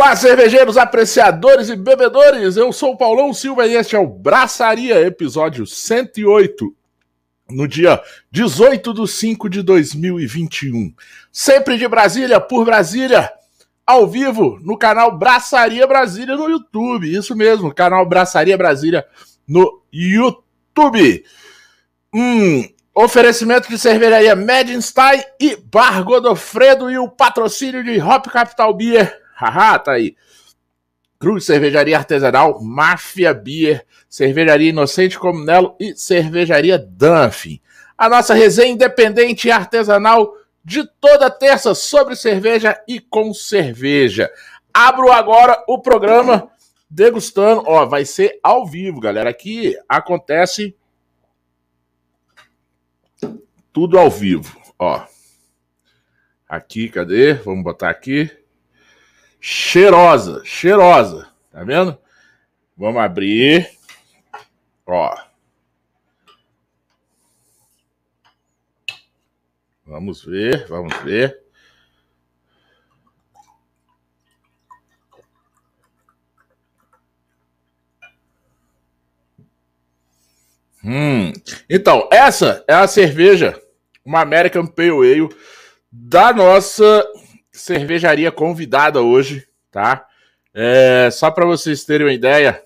Olá, cervejeiros, apreciadores e bebedores. Eu sou o Paulão Silva e este é o Braçaria, episódio 108, no dia 18 de 5 de 2021. Sempre de Brasília, por Brasília, ao vivo, no canal Braçaria Brasília no YouTube. Isso mesmo, canal Braçaria Brasília no YouTube. Hum, oferecimento de cervejaria Medinstein e Bar Godofredo e o patrocínio de Hop Capital Beer Haha, tá aí. Cruz Cervejaria Artesanal, Máfia Beer, Cervejaria Inocente Comunelo e Cervejaria Dunphy. A nossa resenha independente e artesanal de toda terça sobre cerveja e com cerveja. Abro agora o programa degustando. Ó, vai ser ao vivo, galera. Aqui acontece tudo ao vivo. Ó. Aqui, cadê? Vamos botar aqui cheirosa, cheirosa. Tá vendo? Vamos abrir. Ó. Vamos ver, vamos ver. Hum. Então, essa é a cerveja, uma American Pale Ale da nossa cervejaria convidada hoje, tá? É, só para vocês terem uma ideia,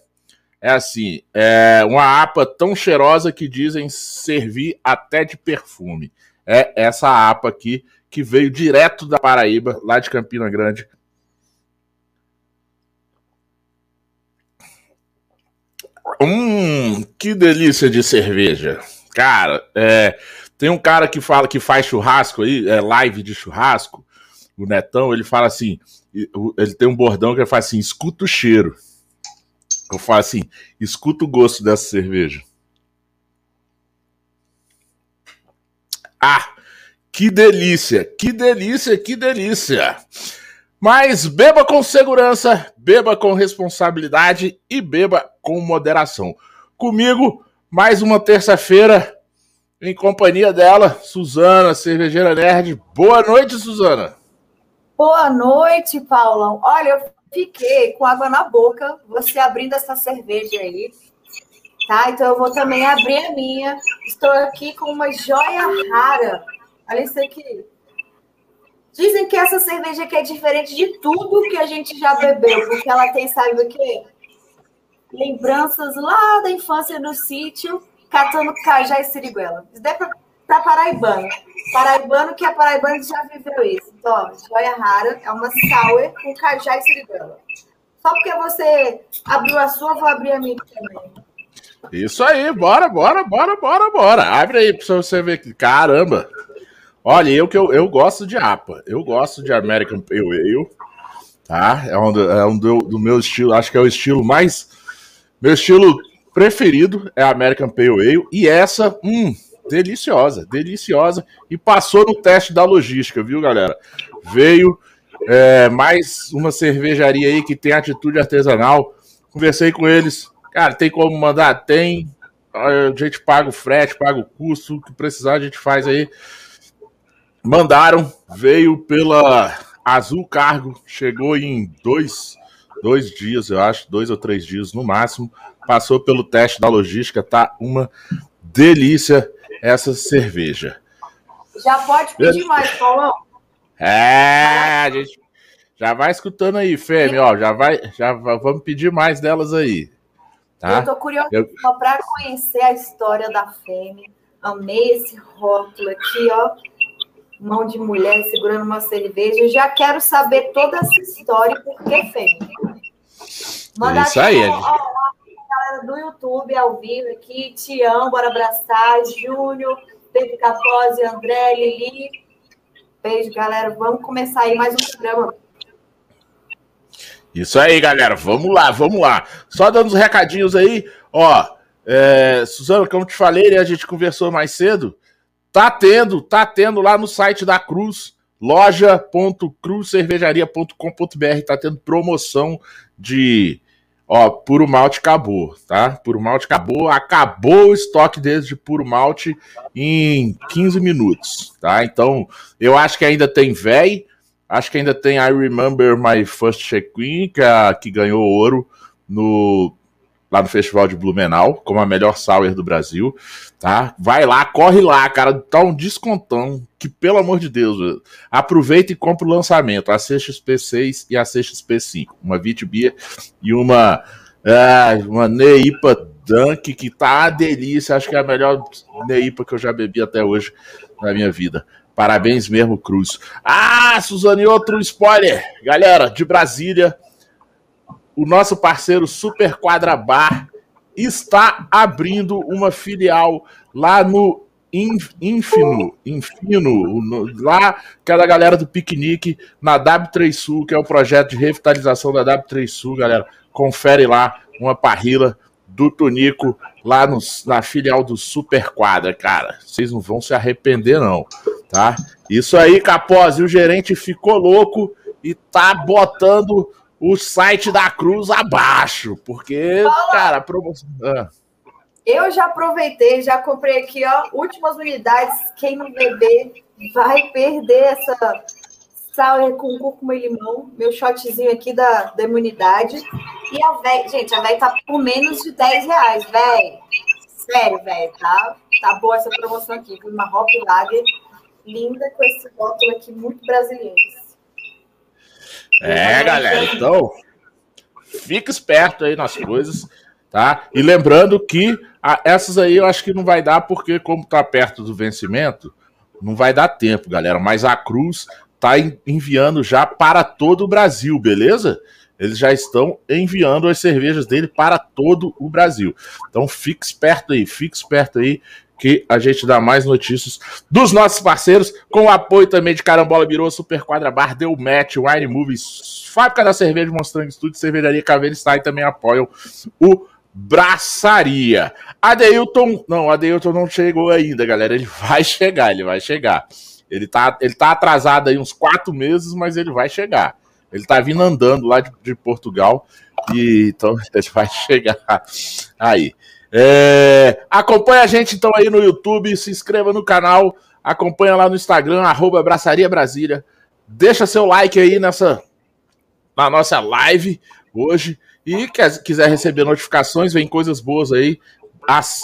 é assim, é uma APA tão cheirosa que dizem servir até de perfume. É essa APA aqui que veio direto da Paraíba, lá de Campina Grande. Hum, que delícia de cerveja. Cara, é, tem um cara que fala que faz churrasco aí, é live de churrasco o Netão, ele fala assim, ele tem um bordão que ele fala assim, escuta o cheiro. Eu falo assim, escuta o gosto dessa cerveja. Ah, que delícia, que delícia, que delícia. Mas beba com segurança, beba com responsabilidade e beba com moderação. Comigo, mais uma terça-feira, em companhia dela, Suzana, cervejeira nerd. Boa noite, Suzana. Boa noite, Paulão. Olha, eu fiquei com água na boca, você abrindo essa cerveja aí. Tá? Então eu vou também abrir a minha. Estou aqui com uma joia rara. Olha isso aqui. Dizem que essa cerveja aqui é diferente de tudo que a gente já bebeu, porque ela tem, sabe o quê? Lembranças lá da infância no sítio, catando cajá e siriguela. Isso daí é para paraibano. Paraibano que é paraibano já viveu isso. Então, joia rara é uma sour com cajá e siriguela. Só porque você abriu a sua, vou abrir a minha também. Isso aí, bora, bora, bora, bora, bora. Abre aí pra você ver que caramba. Olha, eu que eu, eu gosto de APA. Eu gosto de American Pale Ale. Tá? É um, do, é um do, do meu estilo, acho que é o estilo mais. Meu estilo preferido é American Pale Ale. E essa, hum, deliciosa, deliciosa. E passou no teste da logística, viu, galera? Veio é, mais uma cervejaria aí que tem atitude artesanal. Conversei com eles. Cara, tem como mandar? Tem. A gente paga o frete, paga o custo. O que precisar, a gente faz aí. Mandaram, veio pela Azul Cargo, chegou em dois, dois dias, eu acho, dois ou três dias no máximo. Passou pelo teste da logística, tá uma delícia essa cerveja. Já pode pedir mais, Paulão. É, a gente já vai escutando aí, Fêmea, ó, já vai, já vamos pedir mais delas aí. Tá? Eu tô curiosa Eu... para conhecer a história da Fêmea. Amei esse rótulo aqui, ó. Mão de mulher segurando uma cerveja. Já quero saber toda essa história, por que Fêmea? Manda Isso aí, ó, ó, galera do YouTube ao vivo aqui. Tião, bora abraçar. Júnior, Pedro Capozzi, André, Lili. Beijo, galera. Vamos começar aí mais um programa. Isso aí, galera. Vamos lá, vamos lá. Só dando os recadinhos aí. Ó, é, Suzano, como te falei, né, a gente conversou mais cedo. Tá tendo, tá tendo lá no site da Cruz, loja.cruzcervejaria.com.br, tá tendo promoção de Ó, puro malte acabou, tá? Puro malte acabou, acabou o estoque deles de puro malte em 15 minutos, tá? Então, eu acho que ainda tem véi, Acho que ainda tem I Remember My First Check-In, que, é que ganhou ouro no lá no Festival de Blumenau, como a melhor sour do Brasil, tá? Vai lá, corre lá, cara, tá um descontão, que pelo amor de Deus, aproveita e compra o lançamento, a CXP6 e a CXP5, uma Vitibia e uma é, uma Neipa Dunk, que tá uma delícia, acho que é a melhor Neipa que eu já bebi até hoje na minha vida. Parabéns mesmo, Cruz. Ah, Suzane, outro spoiler. Galera, de Brasília, o nosso parceiro Super Quadra Bar está abrindo uma filial lá no Infino, Infino, lá que é da galera do piquenique na W3 Sul, que é o projeto de revitalização da W3 Sul, galera. Confere lá uma parrila do Tonico lá no, na filial do Super Quadra, cara. Vocês não vão se arrepender, não, tá? Isso aí, Capozzi, o gerente ficou louco e tá botando o site da Cruz abaixo, porque, Fala. cara, a promoção. Ah. Eu já aproveitei, já comprei aqui, ó, últimas unidades. Quem não beber vai perder essa sal com cúrcuma e limão, meu shotzinho aqui da, da imunidade. E a véia, gente, a véia tá por menos de 10 reais, velho. Sério, velho, tá, tá boa essa promoção aqui. Uma Hop Lager linda com esse rótulo aqui, muito brasileiro. É, galera, então fica esperto aí nas coisas, tá? E lembrando que a, essas aí eu acho que não vai dar, porque como tá perto do vencimento, não vai dar tempo, galera. Mas a Cruz tá enviando já para todo o Brasil, beleza? Eles já estão enviando as cervejas dele para todo o Brasil. Então fique esperto aí, fique esperto aí que a gente dá mais notícias dos nossos parceiros, com o apoio também de Carambola Birô, Super Quadra Bar, Deu Match, Wine Movies, Fábrica da Cerveja, Monstrango Studio, Cervejaria Caveira e também apoiam o Braçaria. Adeilton, não, Adeilton não chegou ainda, galera, ele vai chegar, ele vai chegar. Ele tá, ele tá atrasado aí uns quatro meses, mas ele vai chegar. Ele tá vindo andando lá de, de Portugal e então ele vai chegar aí. É, acompanha a gente então aí no YouTube, se inscreva no canal, acompanha lá no Instagram, arroba Braçaria Brasília. Deixa seu like aí nessa na nossa live hoje. E quer, quiser receber notificações, vem coisas boas aí,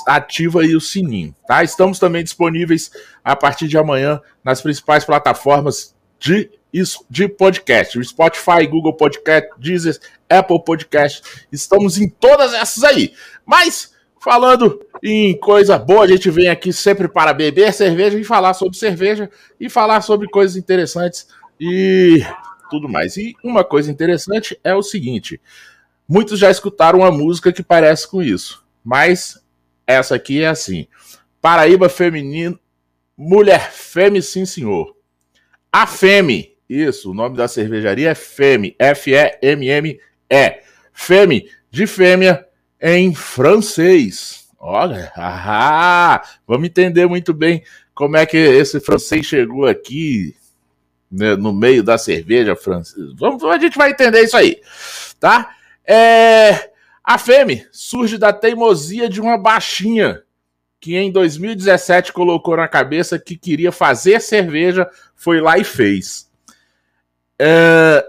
ativa aí o sininho, tá? Estamos também disponíveis a partir de amanhã nas principais plataformas de, de podcast, Spotify, Google Podcast, Deezer, Apple Podcast. Estamos em todas essas aí. Mas Falando em coisa boa, a gente vem aqui sempre para beber cerveja e falar sobre cerveja e falar sobre coisas interessantes e tudo mais. E uma coisa interessante é o seguinte: muitos já escutaram uma música que parece com isso, mas essa aqui é assim: Paraíba Feminino, Mulher Fêmea, sim senhor. A Feme, isso, o nome da cervejaria é Feme, F-E-M-M-E. Feme, de fêmea, em francês. Olha, ah, vamos entender muito bem como é que esse francês chegou aqui né, no meio da cerveja francesa. Vamos, a gente vai entender isso aí, tá? É, a Feme surge da teimosia de uma baixinha que em 2017 colocou na cabeça que queria fazer cerveja, foi lá e fez. É,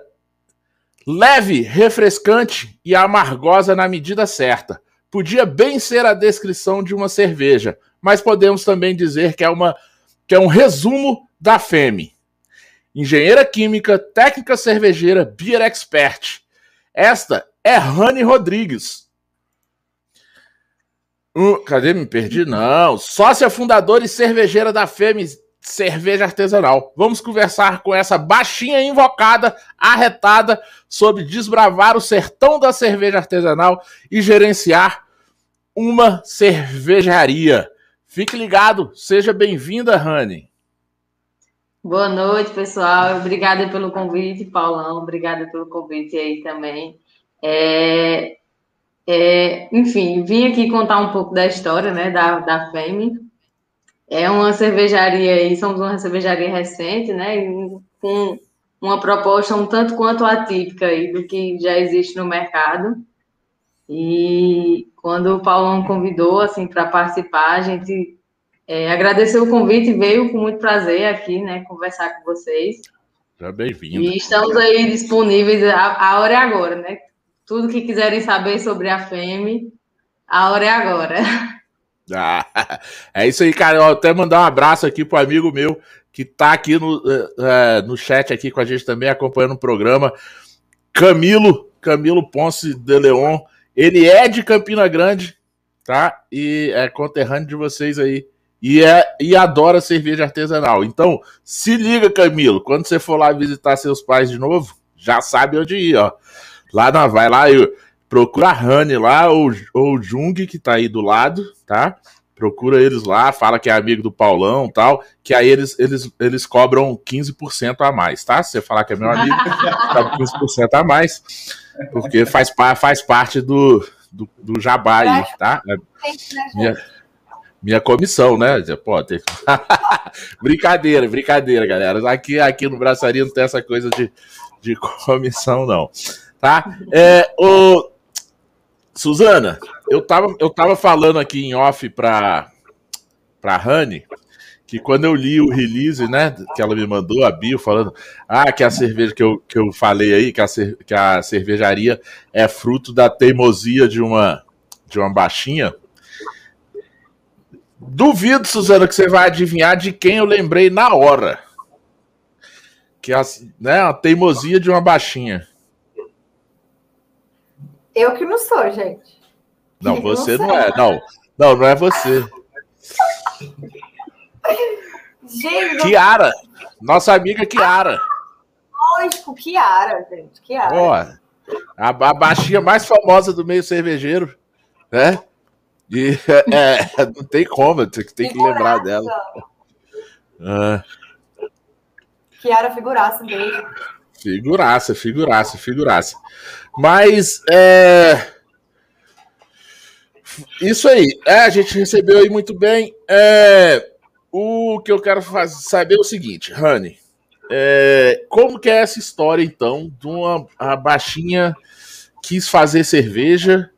Leve, refrescante e amargosa na medida certa. Podia bem ser a descrição de uma cerveja, mas podemos também dizer que é, uma, que é um resumo da FEME. Engenheira química, técnica cervejeira, beer expert. Esta é Rani Rodrigues. Hum, cadê? Me perdi? Não. Sócia fundadora e cervejeira da FEME cerveja artesanal. Vamos conversar com essa baixinha invocada, arretada, sobre desbravar o sertão da cerveja artesanal e gerenciar uma cervejaria. Fique ligado, seja bem-vinda, Rani. Boa noite, pessoal. Obrigada pelo convite, Paulão. Obrigada pelo convite aí também. É, é, enfim, vim aqui contar um pouco da história né, da, da FEME. É uma cervejaria e somos uma cervejaria recente, né? Com uma proposta um tanto quanto atípica aí do que já existe no mercado. E quando o Paulão convidou assim para participar, a gente é, agradeceu o convite e veio com muito prazer aqui, né, conversar com vocês. Seja bem-vindo. E estamos aí disponíveis, a, a hora é agora, né? Tudo que quiserem saber sobre a FEME, a hora é agora. Ah, é isso aí, cara. Eu até mandar um abraço aqui pro amigo meu que tá aqui no, é, no chat aqui com a gente também, acompanhando o programa. Camilo, Camilo Ponce de Leon. Ele é de Campina Grande, tá? E é conterrâneo de vocês aí. E, é, e adora cerveja artesanal. Então, se liga, Camilo. Quando você for lá visitar seus pais de novo, já sabe onde ir, ó. Lá na, vai lá, eu, procura a Rani lá, ou, ou o Jung, que tá aí do lado, tá? Procura eles lá, fala que é amigo do Paulão tal, que aí eles, eles, eles cobram 15% a mais, tá? Se você falar que é meu amigo, cobra 15% a mais, porque faz, faz parte do, do, do jabá aí, tá? É minha, minha comissão, né? Pô, tem... brincadeira, brincadeira, galera. Aqui, aqui no Braçaria não tem essa coisa de, de comissão, não tá? É, o... Suzana, eu tava, eu tava falando aqui em off pra, pra Rani que quando eu li o release, né, que ela me mandou, a Bio, falando, ah, que a cerveja que eu, que eu falei aí, que a, que a cervejaria é fruto da teimosia de uma, de uma baixinha. Duvido, Suzana, que você vai adivinhar de quem eu lembrei na hora. Que a, né, a teimosia de uma baixinha. Eu que não sou, gente. Não, você não, não é. Não, não, não é você. Gente, Kiara, nossa amiga Kiara. Lógico, Kiara, gente. Kiara. Ó, a, a baixinha mais famosa do meio cervejeiro, né? E é, não tem como, tem, tem que lembrar dela. Ah. Kiara figuraça, beijo. Figuraça, figuraça, figuraça. Mas é. Isso aí. É, a gente recebeu aí muito bem. É, o que eu quero fazer, saber é o seguinte, Rani. É, como que é essa história, então, de uma baixinha quis fazer cerveja,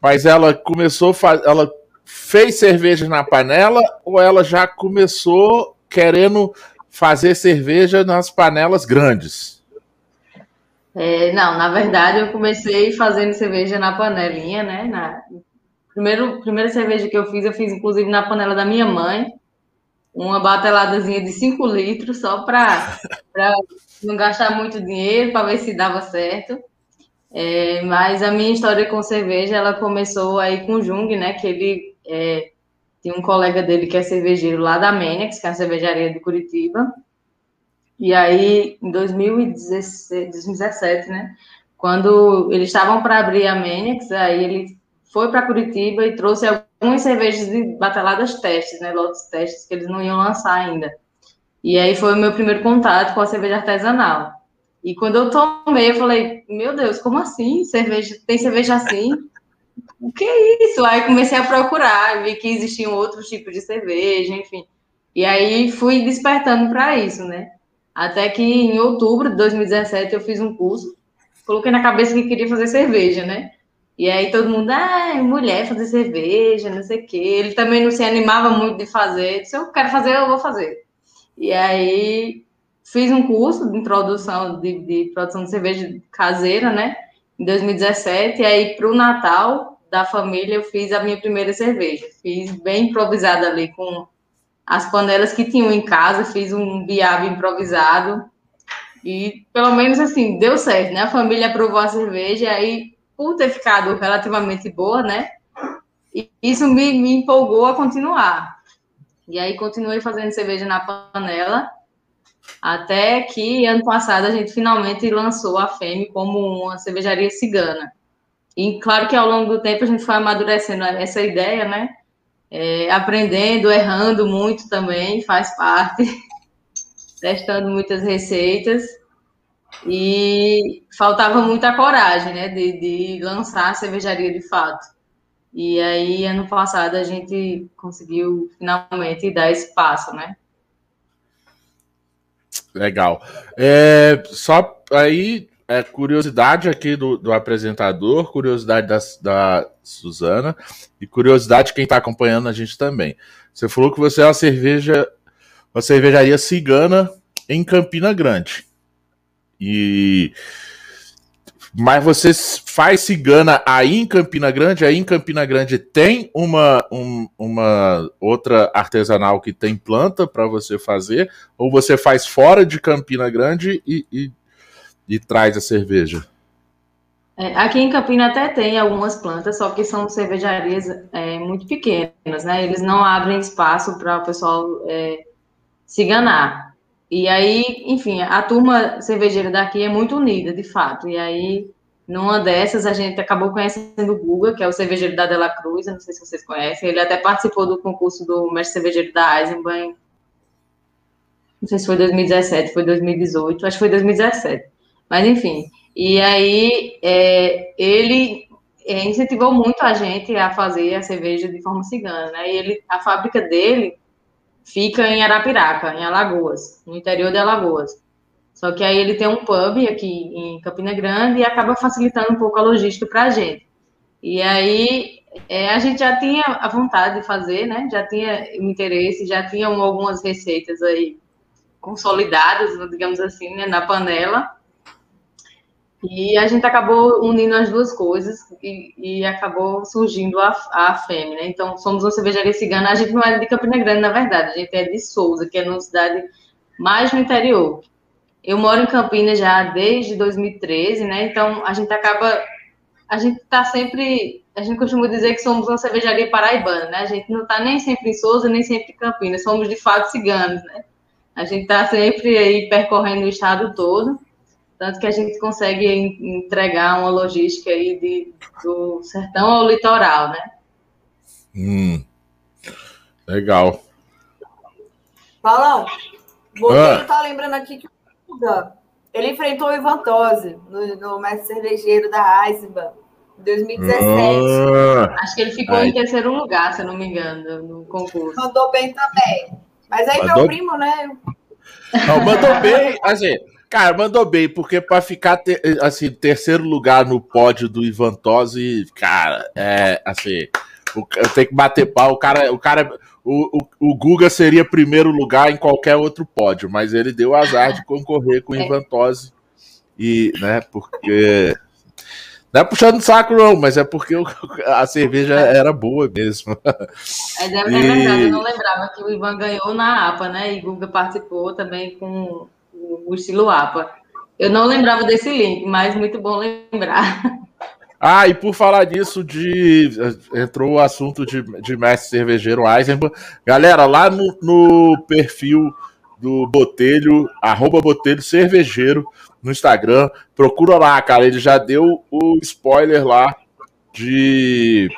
mas ela começou, ela fez cerveja na panela ou ela já começou querendo fazer cerveja nas panelas grandes? É, não, na verdade eu comecei fazendo cerveja na panelinha, né? Na primeiro, primeira cerveja que eu fiz, eu fiz inclusive na panela da minha mãe, uma bateladazinha de 5 litros, só para não gastar muito dinheiro, para ver se dava certo. É, mas a minha história com cerveja, ela começou aí com o Jung, né? Que ele é, tinha um colega dele que é cervejeiro lá da Menex, que é a cervejaria de Curitiba. E aí, em 2016, 2017, né? Quando eles estavam para abrir a Menix, aí ele foi para Curitiba e trouxe algumas cervejas de bateladas testes, né? Lotes testes que eles não iam lançar ainda. E aí foi o meu primeiro contato com a cerveja artesanal. E quando eu tomei, eu falei, meu Deus, como assim? Cerveja, tem cerveja assim? O que é isso? Aí comecei a procurar, vi que existiam outros tipos de cerveja, enfim. E aí fui despertando para isso, né? Até que em outubro de 2017 eu fiz um curso, coloquei na cabeça que queria fazer cerveja, né? E aí todo mundo, ah, mulher fazer cerveja, não sei o quê. Ele também não se animava muito de fazer. Se eu quero fazer, eu vou fazer. E aí fiz um curso de introdução de, de produção de cerveja caseira, né? Em 2017. E aí, para o Natal da família, eu fiz a minha primeira cerveja. Fiz bem improvisada ali com as panelas que tinham em casa, fiz um biabo improvisado e pelo menos assim, deu certo, né? A família aprovou a cerveja aí, por ter ficado relativamente boa, né? E isso me, me empolgou a continuar. E aí continuei fazendo cerveja na panela, até que ano passado a gente finalmente lançou a FEME como uma cervejaria cigana. E claro que ao longo do tempo a gente foi amadurecendo essa ideia, né? É, aprendendo, errando muito também, faz parte, testando muitas receitas. E faltava muita coragem, né, de, de lançar a cervejaria de fato. E aí, ano passado, a gente conseguiu finalmente dar esse passo, né? Legal. É, só aí, é, curiosidade aqui do, do apresentador, curiosidade da, da Suzana e curiosidade de quem está acompanhando a gente também. Você falou que você é uma cerveja, uma cervejaria cigana em Campina Grande. e mas você faz cigana aí em Campina Grande? Aí em Campina Grande tem uma, um, uma outra artesanal que tem planta para você fazer? Ou você faz fora de Campina Grande e, e, e traz a cerveja? É, aqui em Campina até tem algumas plantas, só que são cervejarias é, muito pequenas, né? Eles não abrem espaço para o pessoal é, ciganar. E aí, enfim, a turma cervejeira daqui é muito unida, de fato. E aí, numa dessas, a gente acabou conhecendo o Guga, que é o cervejeiro da Dela Cruz, não sei se vocês conhecem. Ele até participou do concurso do mestre cervejeiro da Eisenbahn. Não sei se foi 2017, foi 2018, acho que foi 2017. Mas, enfim. E aí, é, ele incentivou muito a gente a fazer a cerveja de forma cigana, né? E ele, a fábrica dele fica em Arapiraca, em Alagoas, no interior de Alagoas. Só que aí ele tem um pub aqui em Campina Grande e acaba facilitando um pouco a logística para a gente. E aí é, a gente já tinha a vontade de fazer, né? Já tinha o interesse, já tinham algumas receitas aí consolidadas, digamos assim, né? na panela. E a gente acabou unindo as duas coisas e, e acabou surgindo a, a FEM, né? Então, somos uma cervejaria cigana. A gente não é de Campina Grande, na verdade, a gente é de Souza, que é uma cidade mais no interior. Eu moro em Campinas já desde 2013, né? Então, a gente acaba. A gente está sempre. A gente costuma dizer que somos uma cervejaria paraibana, né? A gente não está nem sempre em Souza, nem sempre em Campinas. Somos, de fato, ciganos, né? A gente está sempre aí percorrendo o estado todo. Tanto que a gente consegue entregar uma logística aí de, do sertão ao litoral, né? Hum, legal. Paulão, você ah. tá lembrando aqui que o Guga, ele enfrentou o Ivan Tosi no, no mestre cervejeiro da Eisenbahn em 2017. Ah. Acho que ele ficou Ai. em terceiro lugar, se eu não me engano, no concurso. Mandou bem também. Mas aí mandou... meu primo, né? Não, mandou bem, assim, Cara, mandou bem, porque para ficar ter, assim, terceiro lugar no pódio do Ivan Tosi, cara, é assim, eu tenho que bater pau. O cara, o cara, o, o, o, Guga seria primeiro lugar em qualquer outro pódio, mas ele deu azar de concorrer com o Ivan Tosi. E, né, porque. Não é puxando saco, não, mas é porque a cerveja era boa mesmo. É, deve e... verdade, eu não lembrava que o Ivan ganhou na APA, né? E Guga participou também com o estilo APA. Eu não lembrava desse link, mas muito bom lembrar. Ah, e por falar disso, de entrou o assunto de, de mestre cervejeiro Eisenbahn. Galera, lá no, no perfil do Botelho, arroba Botelho Cervejeiro no Instagram, procura lá, cara. Ele já deu o spoiler lá de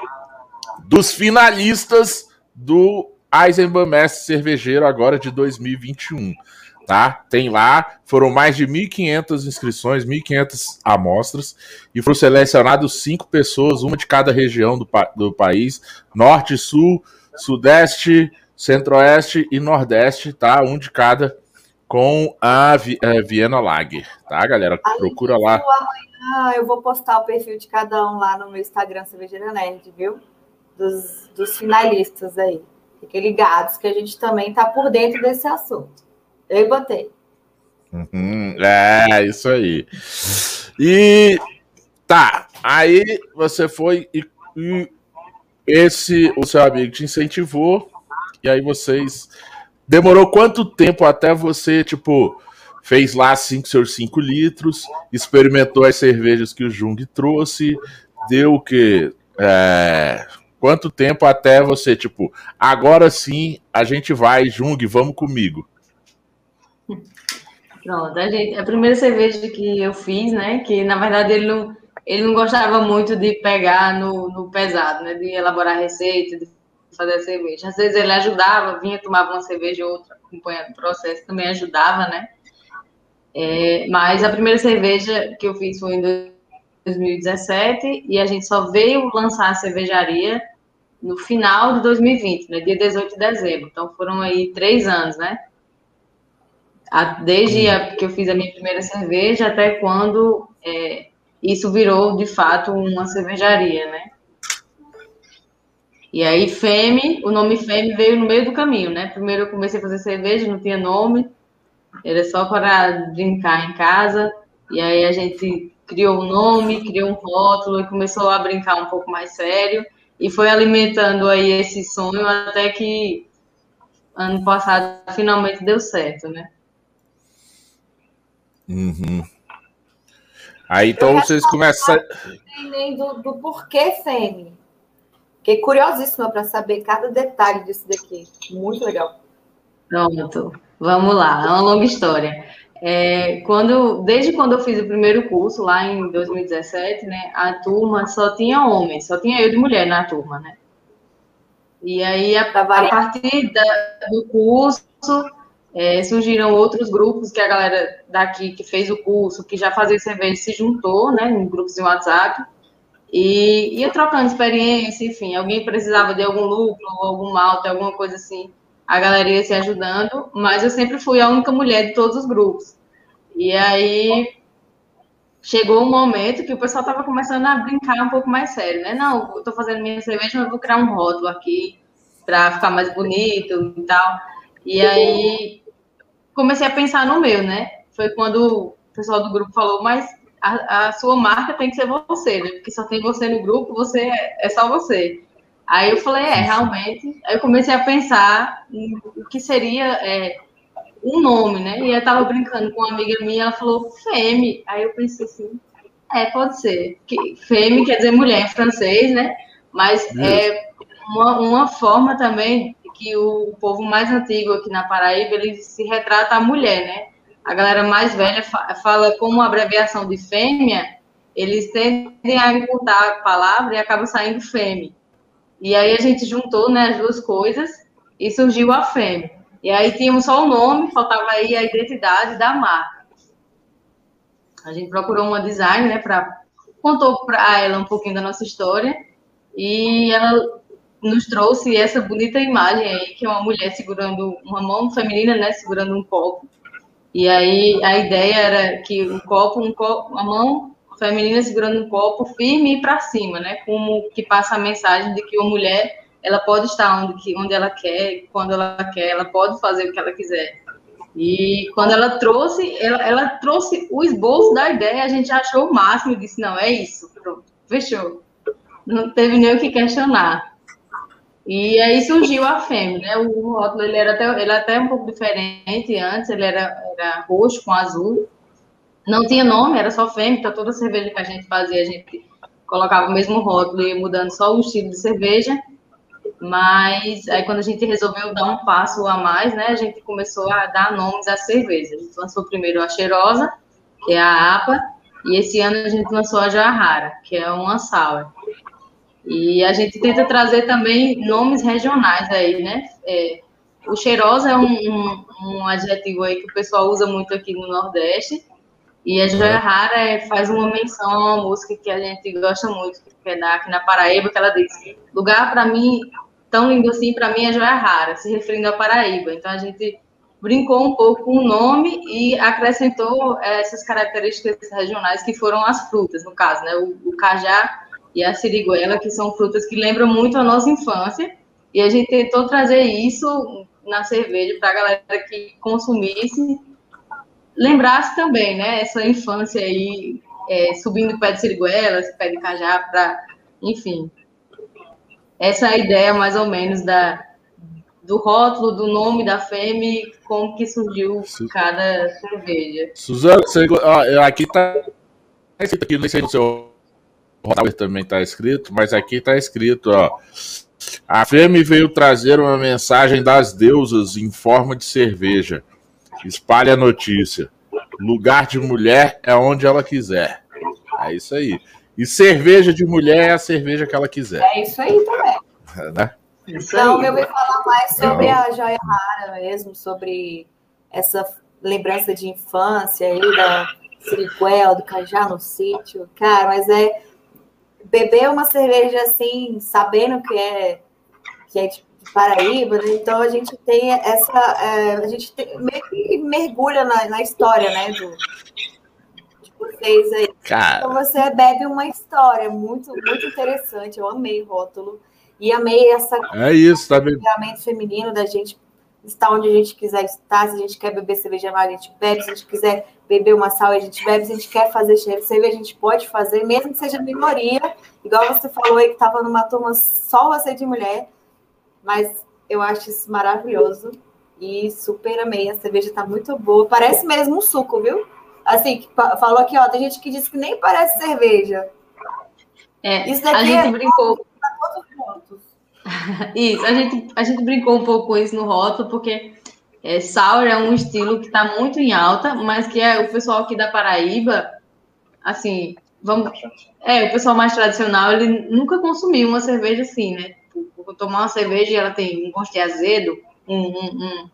dos finalistas do Eisenbahn Mestre Cervejeiro agora de 2021 tá? Tem lá, foram mais de 1.500 inscrições, 1.500 amostras, e foram selecionados cinco pessoas, uma de cada região do, do país, norte, sul, sudeste, centro-oeste e nordeste, tá? Um de cada com a é, Viena Lager, tá, galera? Procura lá. Amanhã eu vou postar o perfil de cada um lá no meu Instagram Cervejeira Nerd, viu? Dos, dos finalistas aí. Fiquem ligados que a gente também tá por dentro desse assunto. Eu botei. Uhum, é, isso aí. E tá, aí você foi e, e, esse, o seu amigo te incentivou, e aí vocês. Demorou quanto tempo até você, tipo, fez lá cinco, seus 5 litros, experimentou as cervejas que o Jung trouxe, deu o que? É, quanto tempo até você, tipo, agora sim a gente vai, Jung, vamos comigo? Pronto, a, gente, a primeira cerveja que eu fiz, né? Que na verdade ele não, ele não gostava muito de pegar no, no pesado, né? De elaborar receita, de fazer a cerveja. Às vezes ele ajudava, vinha, tomava uma cerveja ou outra, acompanhando o processo, também ajudava, né? É, mas a primeira cerveja que eu fiz foi em 2017 e a gente só veio lançar a cervejaria no final de 2020, né? Dia 18 de dezembro. Então foram aí três anos, né? Desde a, que eu fiz a minha primeira cerveja até quando é, isso virou de fato uma cervejaria, né? E aí, Feme, o nome Feme veio no meio do caminho, né? Primeiro eu comecei a fazer cerveja, não tinha nome, era só para brincar em casa. E aí a gente criou um nome, criou um rótulo e começou a brincar um pouco mais sério e foi alimentando aí esse sonho até que ano passado finalmente deu certo, né? Uhum. Aí então vocês começam. Nem do, do porquê Fêmea. Fiquei curiosíssima para saber cada detalhe disso daqui. Muito legal. Pronto, vamos lá, é uma longa história. É, quando, desde quando eu fiz o primeiro curso, lá em 2017, né, a turma só tinha homens, só tinha eu de mulher na turma, né? E aí, a, a partir da, do curso, é, surgiram outros grupos que a galera daqui que fez o curso, que já fazia cerveja, se juntou, né, em grupos de WhatsApp, e ia trocando experiência, enfim, alguém precisava de algum lucro, algum malte, alguma coisa assim, a galera ia se ajudando, mas eu sempre fui a única mulher de todos os grupos. E aí chegou um momento que o pessoal estava começando a brincar um pouco mais sério, né? Não, eu estou fazendo minha cerveja, mas vou criar um rótulo aqui para ficar mais bonito e tal. E aí comecei a pensar no meu, né? Foi quando o pessoal do grupo falou, mas a, a sua marca tem que ser você, né? Porque só tem você no grupo, você é, é só você. Aí eu falei, é, realmente. Aí eu comecei a pensar o que seria é, um nome, né? E eu tava brincando com uma amiga minha, ela falou Femme. Aí eu pensei assim, é, pode ser. Que, Femme quer dizer mulher em francês, né? Mas é uma, uma forma também que o povo mais antigo aqui na Paraíba, ele se retrata a mulher, né? A galera mais velha fala como abreviação de fêmea, eles tendem a encurtar a palavra e acaba saindo fêmea. E aí a gente juntou né, as duas coisas e surgiu a fêmea. E aí tínhamos só o nome, faltava aí a identidade da marca. A gente procurou uma design, né, para contou para ela um pouquinho da nossa história e ela nos trouxe essa bonita imagem aí que é uma mulher segurando uma mão feminina, né, segurando um copo. E aí a ideia era que um copo, um copo, uma mão feminina segurando um copo firme e para cima, né? Como que passa a mensagem de que uma mulher ela pode estar onde, onde ela quer, quando ela quer, ela pode fazer o que ela quiser. E quando ela trouxe, ela, ela trouxe o esboço da ideia, a gente achou o máximo e disse, não, é isso, pronto, fechou. Não teve nem o que questionar. E aí surgiu a fêmea, né? O rótulo ele era até, ele até um pouco diferente antes, ele era, era roxo com azul, não tinha nome, era só fêmea, então toda cerveja que a gente fazia, a gente colocava o mesmo rótulo e mudando só o estilo de cerveja. Mas aí quando a gente resolveu dar um passo a mais, né, a gente começou a dar nomes às cervejas. A gente lançou primeiro a Cheirosa, que é a APA, e esse ano a gente lançou a Jarrara, que é uma sour. E a gente tenta trazer também nomes regionais aí, né? É, o cheirosa é um, um, um, adjetivo aí que o pessoal usa muito aqui no Nordeste, e a Joia Rara é, faz uma menção a uma música que a gente gosta muito, que é da, aqui na Paraíba, que ela diz: lugar para mim, tão lindo assim, para mim é Joia Rara, se referindo à Paraíba. Então a gente brincou um pouco com o nome e acrescentou é, essas características regionais que foram as frutas, no caso, né? O, o cajá e a siriguela, que são frutas que lembram muito a nossa infância. E a gente tentou trazer isso na cerveja para a galera que consumisse lembrasse também, né, essa infância aí, é, subindo pé de siriguela, pé de cajá, para, enfim. Essa é a ideia, mais ou menos, da, do rótulo, do nome da FEME, como que surgiu cada cerveja. Suzana, você, ó, aqui tá escrito aqui, não sei se no seu rótulo também tá escrito, mas aqui tá escrito, ó. A FEME veio trazer uma mensagem das deusas em forma de cerveja Espalhe a notícia. Lugar de mulher é onde ela quiser. É isso aí. E cerveja de mulher é a cerveja que ela quiser. É isso aí também. É, né? então, eu vou falar mais sobre Não. a joia rara mesmo, sobre essa lembrança de infância aí da Siriguel, do Cajá no sítio. Cara, mas é beber uma cerveja assim, sabendo que é que é tipo, Paraíba, né? então a gente tem essa, é, a gente tem, meio que mergulha na, na história, né, do, de vocês aí. Cara. Então você bebe uma história muito, muito interessante, eu amei o rótulo, e amei essa é isso, tá empoderamento feminino da gente estar onde a gente quiser estar. Se a gente quer beber cerveja amarga, a gente bebe. Se a gente quiser beber uma sal, a gente bebe. Se a gente quer fazer cerveja, a gente pode fazer, mesmo que seja minoria. Igual você falou aí que estava numa turma só você de mulher. Mas eu acho isso maravilhoso. E super amei. A cerveja está muito boa. Parece mesmo um suco, viu? Assim, falou aqui, ó. Tem gente que diz que nem parece cerveja. É, isso daqui a gente é brincou. Isso, a gente, a gente brincou um pouco com isso no rótulo, porque é, sour é um estilo que está muito em alta, mas que é o pessoal aqui da Paraíba, assim, vamos, é, o pessoal mais tradicional, ele nunca consumiu uma cerveja assim, né? Tomar uma cerveja e ela tem um gosto de azedo, um, um, um,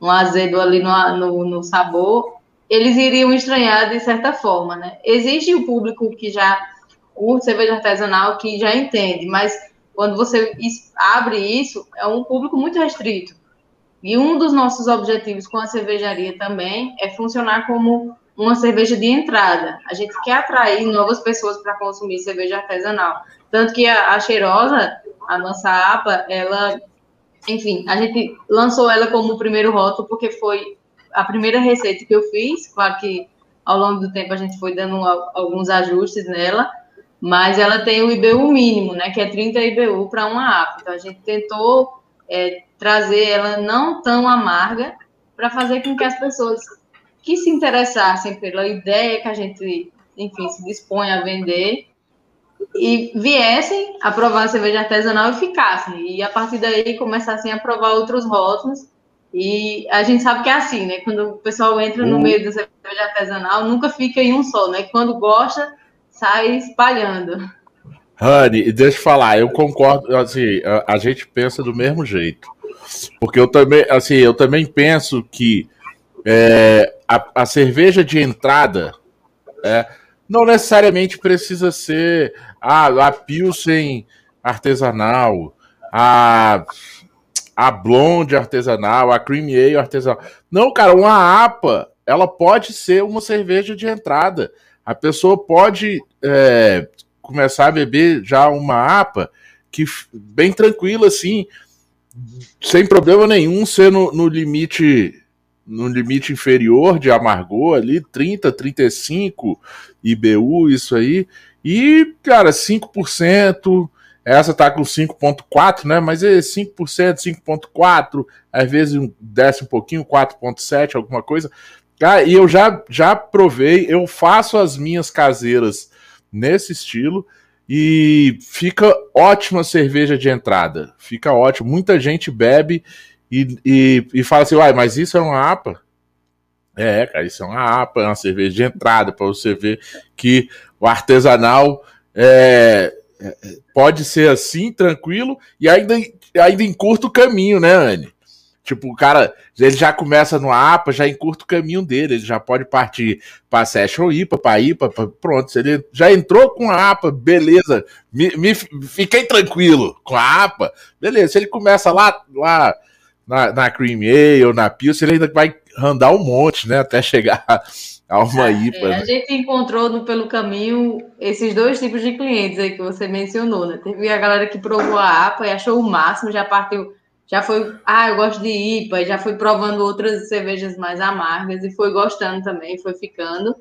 um azedo ali no, no, no sabor, eles iriam estranhar de certa forma, né? Existe o público que já curte cerveja artesanal, que já entende, mas quando você abre isso, é um público muito restrito. E um dos nossos objetivos com a cervejaria também é funcionar como uma cerveja de entrada. A gente quer atrair novas pessoas para consumir cerveja artesanal. Tanto que a, a Cheirosa, a nossa APA, ela, enfim, a gente lançou ela como o primeiro rótulo porque foi a primeira receita que eu fiz. Claro que ao longo do tempo a gente foi dando alguns ajustes nela, mas ela tem o IBU mínimo, né, que é 30 IBU para uma app. Então a gente tentou é, trazer ela não tão amarga para fazer com que as pessoas que se interessassem pela ideia que a gente, enfim, se dispõe a vender e viessem a provar a cerveja artesanal e ficassem. E a partir daí começassem a provar outros rótulos. E a gente sabe que é assim, né? Quando o pessoal entra no uhum. meio da cerveja artesanal, nunca fica em um só, né? Quando gosta, sai espalhando. Rani, deixa eu falar, eu concordo, assim, a, a, gente pensa do mesmo jeito. Porque eu também, assim, eu também penso que é, a, a, cerveja de entrada é, não necessariamente precisa ser a, a Pilsen artesanal, a, a Blonde artesanal, a Cream Ale artesanal. Não, cara, uma APA, ela pode ser uma cerveja de entrada. A pessoa pode é, começar a beber já uma APA que bem tranquila, assim, sem problema nenhum, ser no, no limite no limite inferior de amargor ali, 30, 35 IBU, isso aí. E, cara, 5%, essa tá com 5.4, né? Mas é 5%, 5.4, às vezes desce um pouquinho, 4.7, alguma coisa. Ah, e eu já, já provei, eu faço as minhas caseiras nesse estilo e fica ótima cerveja de entrada. Fica ótimo. Muita gente bebe e, e, e fala assim: uai, mas isso é uma APA? É, cara, isso é uma APA, é uma cerveja de entrada, para você ver que o artesanal é, é, pode ser assim, tranquilo, e ainda, ainda encurta o caminho, né, Anne? Tipo, o cara, ele já começa no APA, já encurta o caminho dele, ele já pode partir para Session IPA, para IPA, pra, pronto. Se ele já entrou com a APA, beleza, me, me, fiquei tranquilo com a APA, beleza. Se ele começa lá, lá na, na Cream Ale ou na Pilsen, ele ainda vai andar um monte, né, até chegar a uma IPA. É, né? A gente encontrou no, pelo caminho esses dois tipos de clientes aí que você mencionou, né? Teve a galera que provou a APA e achou o máximo, já partiu já foi, ah, eu gosto de IPA, já foi provando outras cervejas mais amargas e foi gostando também, foi ficando.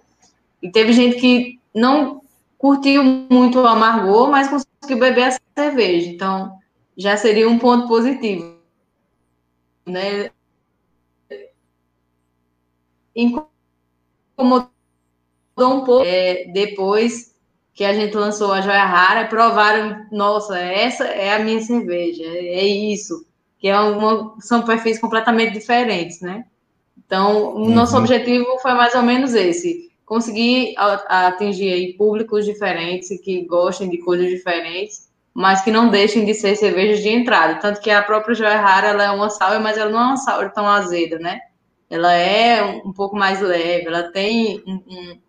E teve gente que não curtiu muito o amargor, mas conseguiu beber a cerveja. Então, já seria um ponto positivo. Né? Incomodou um pouco é, depois que a gente lançou a Joia Rara, provaram, nossa, essa é a minha cerveja, é isso que é uma, são perfis completamente diferentes, né? Então, o nosso uhum. objetivo foi mais ou menos esse, conseguir atingir públicos diferentes que gostem de coisas diferentes, mas que não deixem de ser cervejas de entrada. Tanto que a própria Joia Rara, ela é uma sour, mas ela não é uma sour tão azeda, né? Ela é um pouco mais leve, ela tem um, um,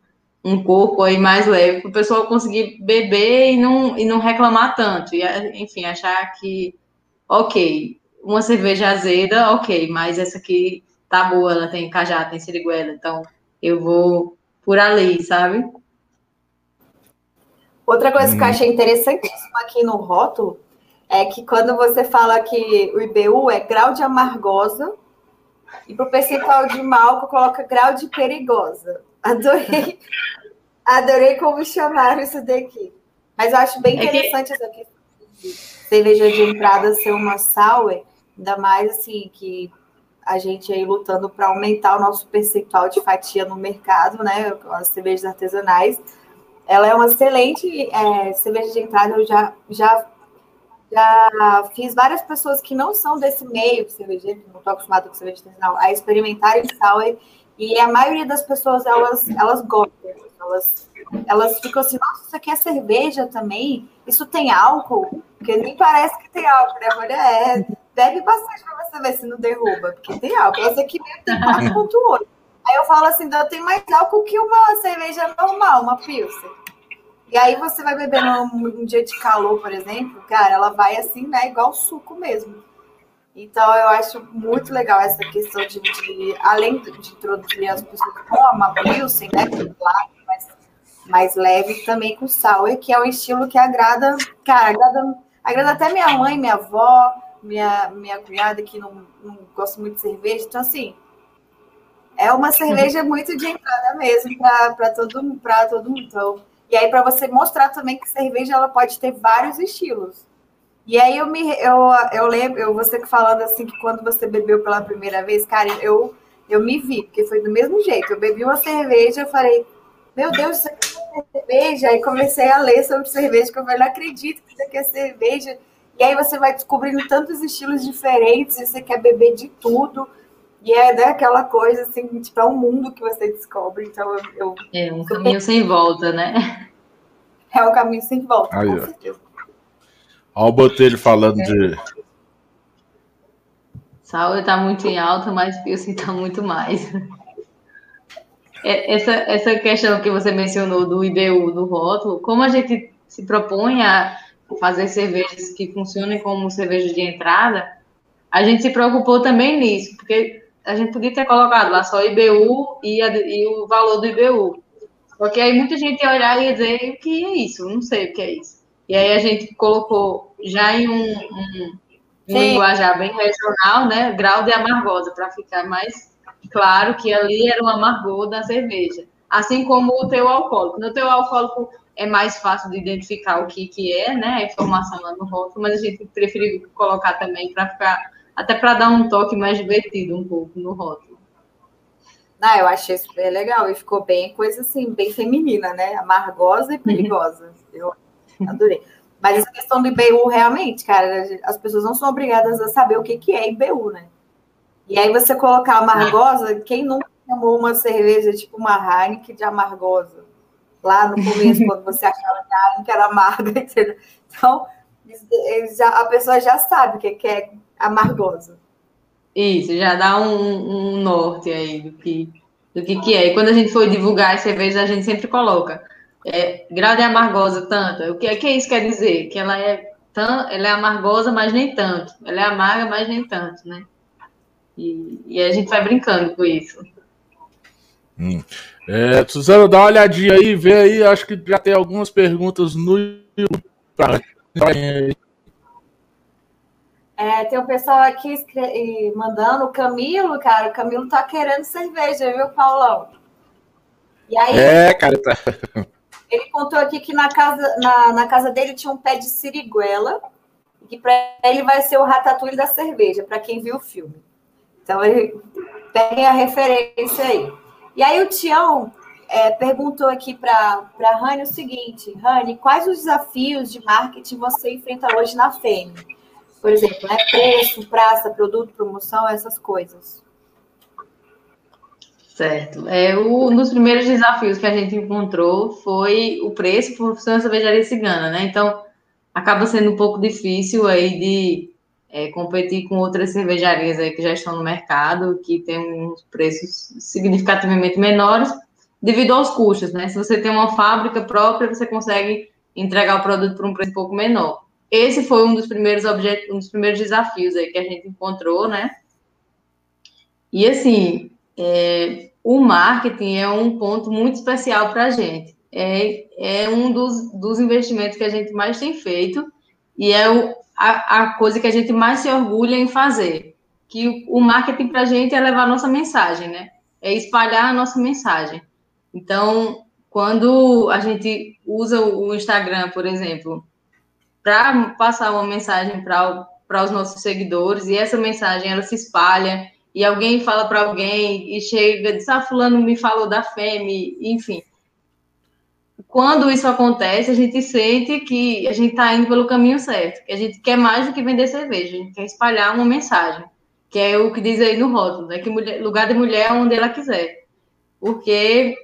um corpo aí mais leve para o pessoal conseguir beber e não, e não reclamar tanto. E, enfim, achar que, ok, uma cerveja azeda, ok, mas essa aqui tá boa, ela tem cajá, tem siriguela, então eu vou por ali, sabe? Outra coisa hum. que eu hum. achei interessantíssima aqui no rótulo é que quando você fala que o IBU é grau de amargosa E para o percentual de malco, coloca grau de perigosa. Adorei. Adorei como chamaram isso daqui. Mas eu acho bem interessante é que... essa questão cerveja de entrada ser uma sour, ainda mais assim, que a gente aí lutando para aumentar o nosso percentual de fatia no mercado, né? As cervejas artesanais. Ela é uma excelente é, cerveja de entrada. Eu já, já, já fiz várias pessoas que não são desse meio de cerveja, não estão acostumadas com cerveja artesanal, a experimentarem sour. E a maioria das pessoas, elas, elas gostam. Elas, elas ficam assim, nossa, isso aqui é cerveja também? Isso tem álcool? Porque nem parece que tem álcool, né? Olha, é, bebe bastante para você ver se não derruba, porque tem álcool. Essa aqui mesmo tem 4,8. Aí eu falo assim, eu tenho mais álcool que uma cerveja normal, uma Pilsen. E aí você vai beber num, dia de calor, por exemplo, cara, ela vai assim, né, igual suco mesmo. Então eu acho muito legal essa questão de, de além de introduzir as pessoas com a Pilsen, né, claro, mais, mais leve, também com sour, que é um estilo que agrada, cara, agrada, agrada até minha mãe, minha avó, minha, minha cunhada que não, não gosta muito de cerveja. Então, assim, é uma cerveja muito de entrada mesmo para todo, pra todo mundo. Então, e aí, para você mostrar também que cerveja ela pode ter vários estilos. E aí eu me eu, eu lembro, eu, você falando assim que quando você bebeu pela primeira vez, cara, eu, eu me vi, porque foi do mesmo jeito. Eu bebi uma cerveja, eu falei, meu Deus, isso aqui cerveja. Aí comecei a ler sobre cerveja, que eu falei, não acredito que isso aqui é cerveja. E aí você vai descobrindo tantos estilos diferentes, e você quer beber de tudo. E é né, aquela coisa assim, tipo, é um mundo que você descobre. Então eu. eu é um caminho sem volta, né? É um caminho sem volta, aí, com certeza. Olha o Botelho falando é. de. Saúde está muito em alta, mas Pilsen está muito mais. É, essa, essa questão que você mencionou do IBU, do rótulo, como a gente se propõe a fazer cervejas que funcionem como cerveja de entrada, a gente se preocupou também nisso, porque a gente podia ter colocado lá só IBU e, a, e o valor do IBU. Porque aí muita gente ia olhar e ia dizer, o que é isso? Não sei o que é isso. E aí a gente colocou já em um, um, um linguajar bem regional, né? Grau de amargosa, para ficar mais claro que ali era o amargor da cerveja. Assim como o teu alcoólico. No teu alcoólico é mais fácil de identificar o que, que é, né? A informação lá no rótulo, mas a gente preferiu colocar também para ficar, até para dar um toque mais divertido um pouco no rótulo. Ah, eu achei super legal e ficou bem coisa assim, bem feminina, né? Amargosa e perigosa. Eu adorei. Mas essa questão do IBU, realmente, cara, as pessoas não são obrigadas a saber o que, que é IBU, né? E aí você colocar amargosa, quem nunca tomou uma cerveja tipo uma Heineken de amargosa? lá no começo, quando você achava que era amarga, entendeu? Então, já, a pessoa já sabe o que é amargosa. Isso, já dá um, um, norte aí do que, do que, que é. E quando a gente for divulgar as cervejas, a gente sempre coloca é, grau de amargosa tanto. O que, que isso quer dizer? Que ela é, tão, ela é amargosa, mas nem tanto. Ela é amarga, mas nem tanto, né? E, e a gente vai brincando com isso. Hum. É, Suzano, dá uma olhadinha aí, vê aí, acho que já tem algumas perguntas no YouTube. É, tem um pessoal aqui mandando, o Camilo, cara, o Camilo tá querendo cerveja, viu, Paulão? E aí, é, cara, tá... ele contou aqui que na casa, na, na casa dele tinha um pé de siriguela, e que para ele vai ser o ratatouille da cerveja, para quem viu o filme. Então, peguem a referência aí. E aí o Tião é, perguntou aqui para a Rani o seguinte, Rani, quais os desafios de marketing você enfrenta hoje na FEM? Por exemplo, né, preço, praça, produto, promoção, essas coisas. Certo. É, um dos primeiros desafios que a gente encontrou foi o preço por função cervejaria cigana, né? Então, acaba sendo um pouco difícil aí de é, competir com outras cervejarias aí que já estão no mercado, que tem uns preços significativamente menores, devido aos custos, né? Se você tem uma fábrica própria, você consegue entregar o produto por um preço um pouco menor. Esse foi um dos primeiros objetos, um dos primeiros desafios aí que a gente encontrou, né? E assim, é, o marketing é um ponto muito especial para a gente. É, é um dos, dos investimentos que a gente mais tem feito e é o, a, a coisa que a gente mais se orgulha em fazer. que o marketing para a gente é levar a nossa mensagem, né? É espalhar a nossa mensagem. Então, quando a gente usa o Instagram, por exemplo, para passar uma mensagem para os nossos seguidores e essa mensagem ela se espalha e alguém fala para alguém e chega diz, ah, fulano me falou da fêmea, enfim. Quando isso acontece, a gente sente que a gente está indo pelo caminho certo, que a gente quer mais do que vender cerveja, a gente quer espalhar uma mensagem, que é o que diz aí no rótulo, né? Que mulher, lugar de mulher é onde ela quiser. Porque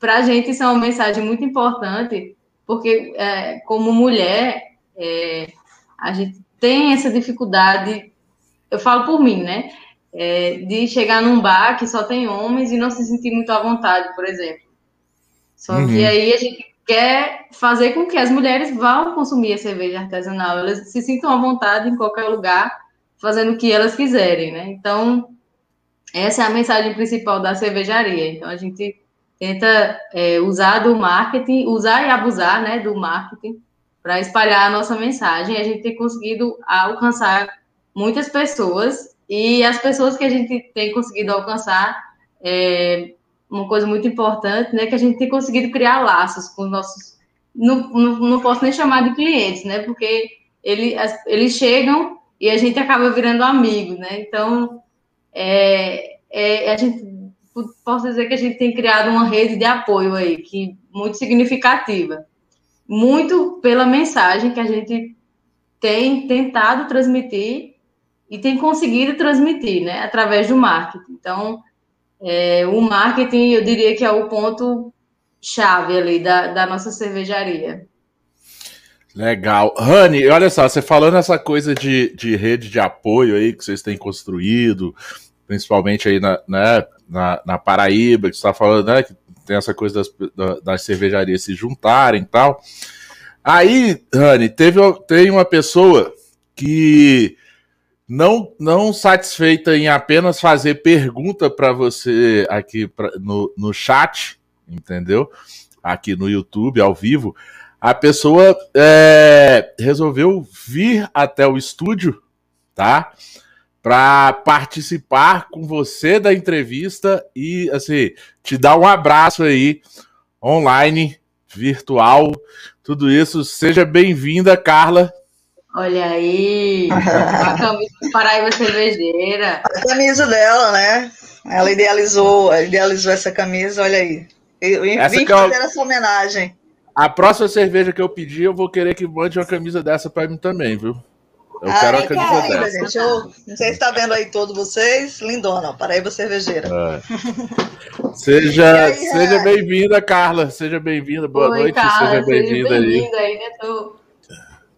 para a gente isso é uma mensagem muito importante, porque é, como mulher, é, a gente tem essa dificuldade, eu falo por mim, né? É, de chegar num bar que só tem homens e não se sentir muito à vontade, por exemplo. Só uhum. que aí a gente quer fazer com que as mulheres vão consumir a cerveja artesanal, elas se sintam à vontade em qualquer lugar, fazendo o que elas quiserem, né? Então, essa é a mensagem principal da cervejaria. Então, a gente tenta é, usar do marketing, usar e abusar, né, do marketing para espalhar a nossa mensagem. A gente tem conseguido alcançar muitas pessoas e as pessoas que a gente tem conseguido alcançar é uma coisa muito importante, né, que a gente tem conseguido criar laços com os nossos não, não, não posso nem chamar de clientes, né, porque ele, eles chegam e a gente acaba virando amigo, né, então é, é, a gente posso dizer que a gente tem criado uma rede de apoio aí, que muito significativa muito pela mensagem que a gente tem tentado transmitir e tem conseguido transmitir, né, através do marketing. Então, é, o marketing, eu diria que é o ponto chave ali da, da nossa cervejaria. Legal. Rani, olha só, você falando essa coisa de, de rede de apoio aí que vocês têm construído, principalmente aí na, né, na, na Paraíba, que você está falando, né, que tem essa coisa das, das cervejarias se juntarem e tal. Aí, Rani, teve, tem uma pessoa que não, não satisfeita em apenas fazer pergunta para você aqui pra, no, no chat, entendeu? Aqui no YouTube, ao vivo, a pessoa é, resolveu vir até o estúdio, tá? para participar com você da entrevista e assim te dar um abraço aí online, virtual, tudo isso. Seja bem-vinda, Carla. Olha aí, a camisa do Paraíba Cervejeira. A camisa dela, né? Ela idealizou, idealizou essa camisa, olha aí. Eu vim essa fazer eu... essa homenagem. A próxima cerveja que eu pedir, eu vou querer que mande uma camisa dessa para mim também, viu? Eu ah, quero a camisa dela. Gente, eu, não sei se está vendo aí todos vocês. Lindona, Paraíba Cervejeira. É. Seja, aí, seja bem-vinda, Carla. Seja bem-vinda. Boa Oi, noite. Carla, seja bem-vinda bem aí. aí né? Tô...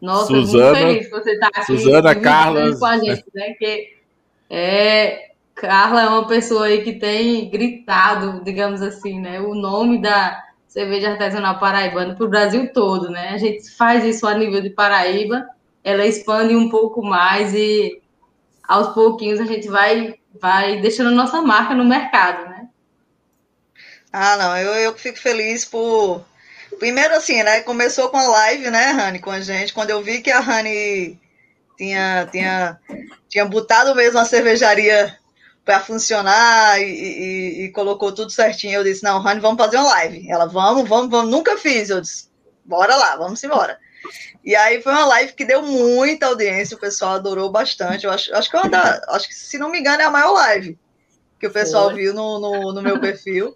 Nossa, Suzana, muito feliz que você está aqui. Suzana, Carla. Com a gente, né? Que é, Carla é uma pessoa aí que tem gritado, digamos assim, né? O nome da cerveja artesanal paraibana para o Brasil todo, né? A gente faz isso a nível de Paraíba ela expande um pouco mais e aos pouquinhos a gente vai, vai deixando nossa marca no mercado, né? Ah, não, eu, eu fico feliz por. Primeiro, assim, né? Começou com a live, né, Rani, com a gente. Quando eu vi que a Rani tinha, tinha, tinha botado mesmo a cervejaria para funcionar e, e, e, colocou tudo certinho, eu disse: Não, Rani, vamos fazer uma live. Ela, vamos, vamos, vamos. Nunca fiz. Eu disse: Bora lá, vamos embora. E aí foi uma live que deu muita audiência, o pessoal adorou bastante. Eu acho, acho que eu da, acho que, se não me engano, é a maior live que o pessoal foi. viu no, no, no, meu perfil.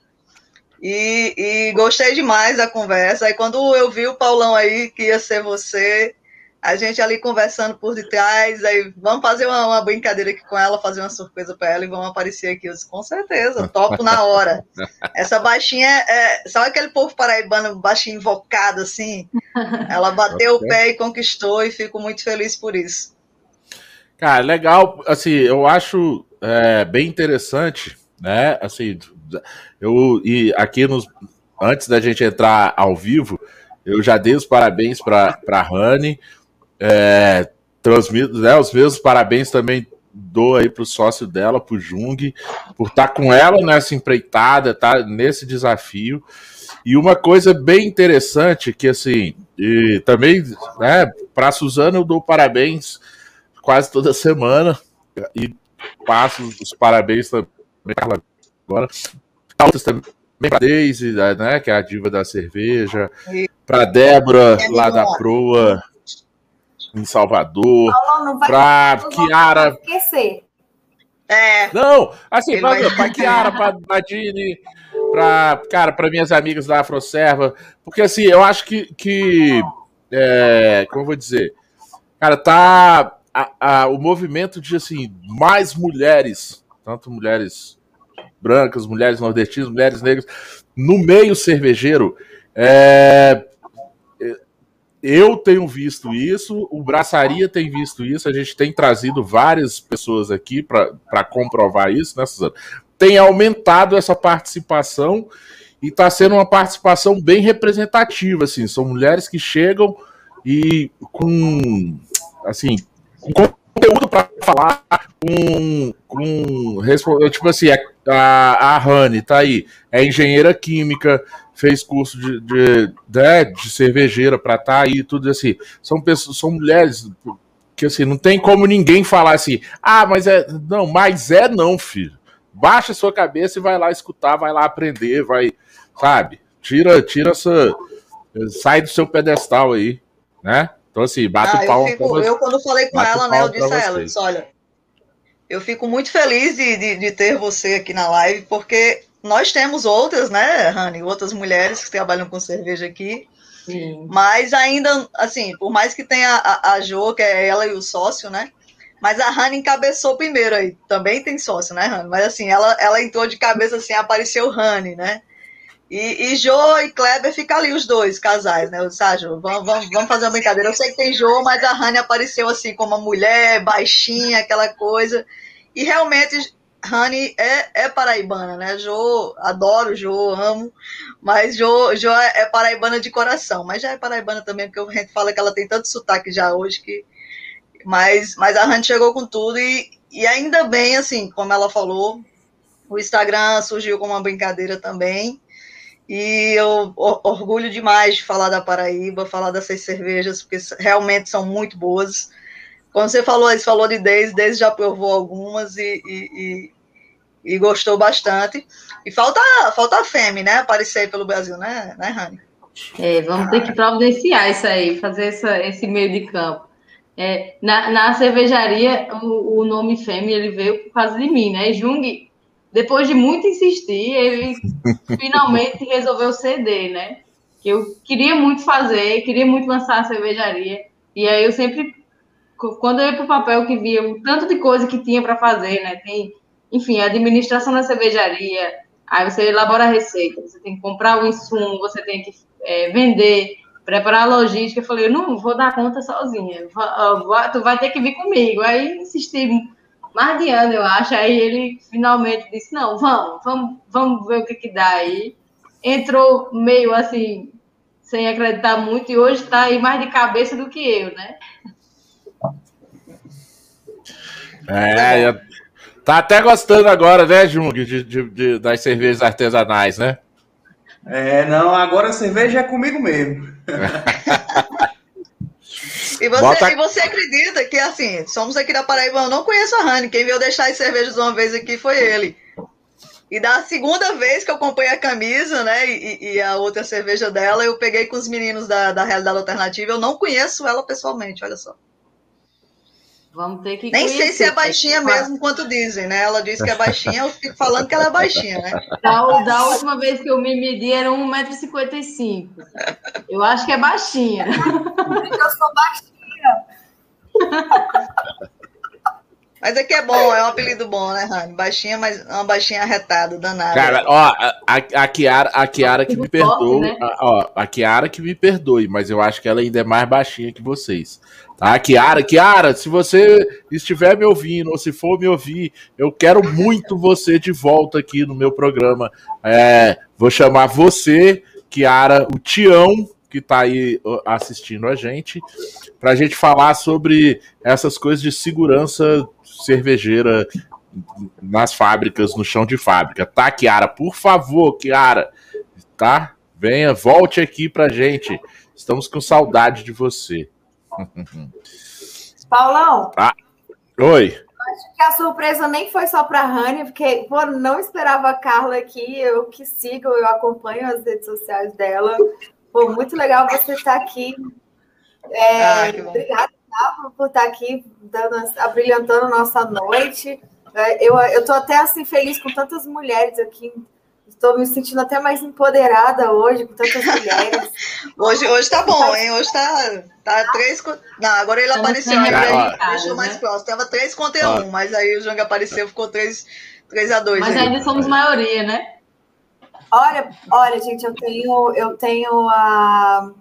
E, e gostei demais da conversa. Aí quando eu vi o Paulão aí, que ia ser você, a gente ali conversando por detrás, aí vamos fazer uma, uma brincadeira aqui com ela, fazer uma surpresa para ela e vamos aparecer aqui. Eu disse, com certeza, topo na hora. Essa baixinha é, sabe aquele povo paraibano baixinho invocado assim? Ela bateu okay. o pé e conquistou e fico muito feliz por isso. Cara, legal, assim, eu acho é, bem interessante, né? Assim, eu e aqui nos antes da gente entrar ao vivo, eu já dei os parabéns para a Rani. É, transmito né, os mesmos parabéns também dou aí pro sócio dela, pro Jung, por estar tá com ela nessa empreitada, tá nesse desafio. E uma coisa bem interessante que assim, e também, né, para Suzana eu dou parabéns quase toda semana e passo os parabéns também agora. Altas também para Daisy, né, que é a diva da cerveja, para Débora, lá da Proa, em Salvador, para Kiara. É. Não, assim, para vai... Kiara, para Nadine, para cara, para minhas amigas da Afroserva, porque assim, eu acho que, que é, como eu vou dizer, cara, tá a, a, o movimento de assim mais mulheres, tanto mulheres brancas, mulheres nordestinas, mulheres negras, no meio cervejeiro. É, eu tenho visto isso, o Braçaria tem visto isso, a gente tem trazido várias pessoas aqui para comprovar isso, né, Suzana? Tem aumentado essa participação e está sendo uma participação bem representativa, assim, são mulheres que chegam e com, assim, com conteúdo para falar, com, com tipo assim, a, a Rani tá aí, é engenheira química, fez curso de, de, de, né, de cervejeira para tá aí, tudo assim. São pessoas, são mulheres que assim, não tem como ninguém falar assim, ah, mas é. Não, mas é não, filho. Baixa sua cabeça e vai lá escutar, vai lá aprender, vai, sabe? Tira, tira essa. Sai do seu pedestal aí, né? Então, assim, bate ah, o pau. Eu, fico, eu, quando falei com ela, né, eu disse a ela, eu disse, olha, eu fico muito feliz de, de, de, ter você aqui na live, porque nós temos outras, né, Rani, outras mulheres que trabalham com cerveja aqui, Sim. mas ainda, assim, por mais que tenha a, a Jo, que é ela e o sócio, né, mas a Rani encabeçou primeiro aí, também tem sócio, né, Rani, mas assim, ela, ela entrou de cabeça, assim, apareceu Rani, né, e, e Jô e Kleber ficam ali os dois casais, né? O Sérgio, vamos, vamos, vamos fazer uma brincadeira. Eu sei que tem Jô, mas a Rani apareceu assim como uma mulher, baixinha, aquela coisa. E realmente Rani é, é paraibana, né? Jô, adoro Jô, amo, mas Jô, Jô é, é paraibana de coração, mas já é paraibana também, porque a gente fala que ela tem tanto sotaque já hoje que. Mas, mas a Rani chegou com tudo e, e ainda bem, assim, como ela falou, o Instagram surgiu como uma brincadeira também. E eu orgulho demais de falar da Paraíba, falar dessas cervejas, porque realmente são muito boas. Quando você falou, você falou de Deise, Deise já provou algumas e, e, e, e, gostou bastante. E falta, falta a Femi, né? Aparecer pelo Brasil, né, né Rani? É, vamos ter que providenciar isso aí, fazer essa, esse meio de campo. É, na, na cervejaria, o, o nome Femi ele veio por causa de mim, né? Jung depois de muito insistir, ele finalmente resolveu ceder, né? Que eu queria muito fazer, queria muito lançar a cervejaria. E aí eu sempre, quando eu ia para o papel, que via o tanto de coisa que tinha para fazer, né? Tem, enfim, a administração da cervejaria, aí você elabora a receita, você tem que comprar o insumo, você tem que é, vender, preparar a logística. Eu falei, eu não vou dar conta sozinha, tu vai ter que vir comigo. Aí insisti mais de ano, eu acho. Aí ele finalmente disse: não, vamos, vamos, vamos ver o que, que dá aí. Entrou meio assim, sem acreditar muito, e hoje está aí mais de cabeça do que eu, né? É, tá até gostando agora, né, Jung, de, de, de, das cervejas artesanais, né? É, não, agora a cerveja é comigo mesmo. E você, Bota... e você acredita que, assim, somos aqui da Paraíba, eu não conheço a Rani. Quem veio deixar as cervejas uma vez aqui foi ele. E da segunda vez que eu comprei a camisa, né, e, e, a outra cerveja dela, eu peguei com os meninos da, da Realidade Alternativa. Eu não conheço ela pessoalmente, olha só. Vamos ter que Nem conhecer. sei se é baixinha mesmo, quanto dizem, né? Ela disse que é baixinha, eu fico falando que ela é baixinha, né? Da, da última vez que eu me medi era 1,55m. Eu acho que é baixinha. Eu sou baixinha. Mas aqui é bom, é um apelido bom, né, Rani? Baixinha, mas uma baixinha arretada, danada. Cara, ó, a, a, Kiara, a Kiara que me perdoe, né? ó, a Kiara que me perdoe, mas eu acho que ela ainda é mais baixinha que vocês. Tá, Kiara, Kiara, se você estiver me ouvindo ou se for me ouvir, eu quero muito você de volta aqui no meu programa. É, vou chamar você, Kiara, o Tião, que está aí assistindo a gente, para a gente falar sobre essas coisas de segurança cervejeira nas fábricas, no chão de fábrica. Tá, Kiara? Por favor, Kiara, tá? Venha, volte aqui pra gente. Estamos com saudade de você. Paulão. Ah, oi. acho que a surpresa nem foi só para a Rani, porque pô, não esperava a Carla aqui. Eu que sigo, eu acompanho as redes sociais dela. Pô, muito legal você estar aqui. É, ah, obrigada tá, por estar aqui, dando, abrilhantando nossa noite. É, eu estou até assim feliz com tantas mulheres aqui Estou me sentindo até mais empoderada hoje, com tantas mulheres. hoje, hoje tá bom, hein? Hoje tá, tá três. Não, agora ele apareceu, aí ele deixou mais né? próximo. Tava três contra um, mas aí o Jang apareceu, ficou três, três a dois. Mas aí. ainda somos maioria, né? Olha, olha, gente, eu tenho, eu tenho a.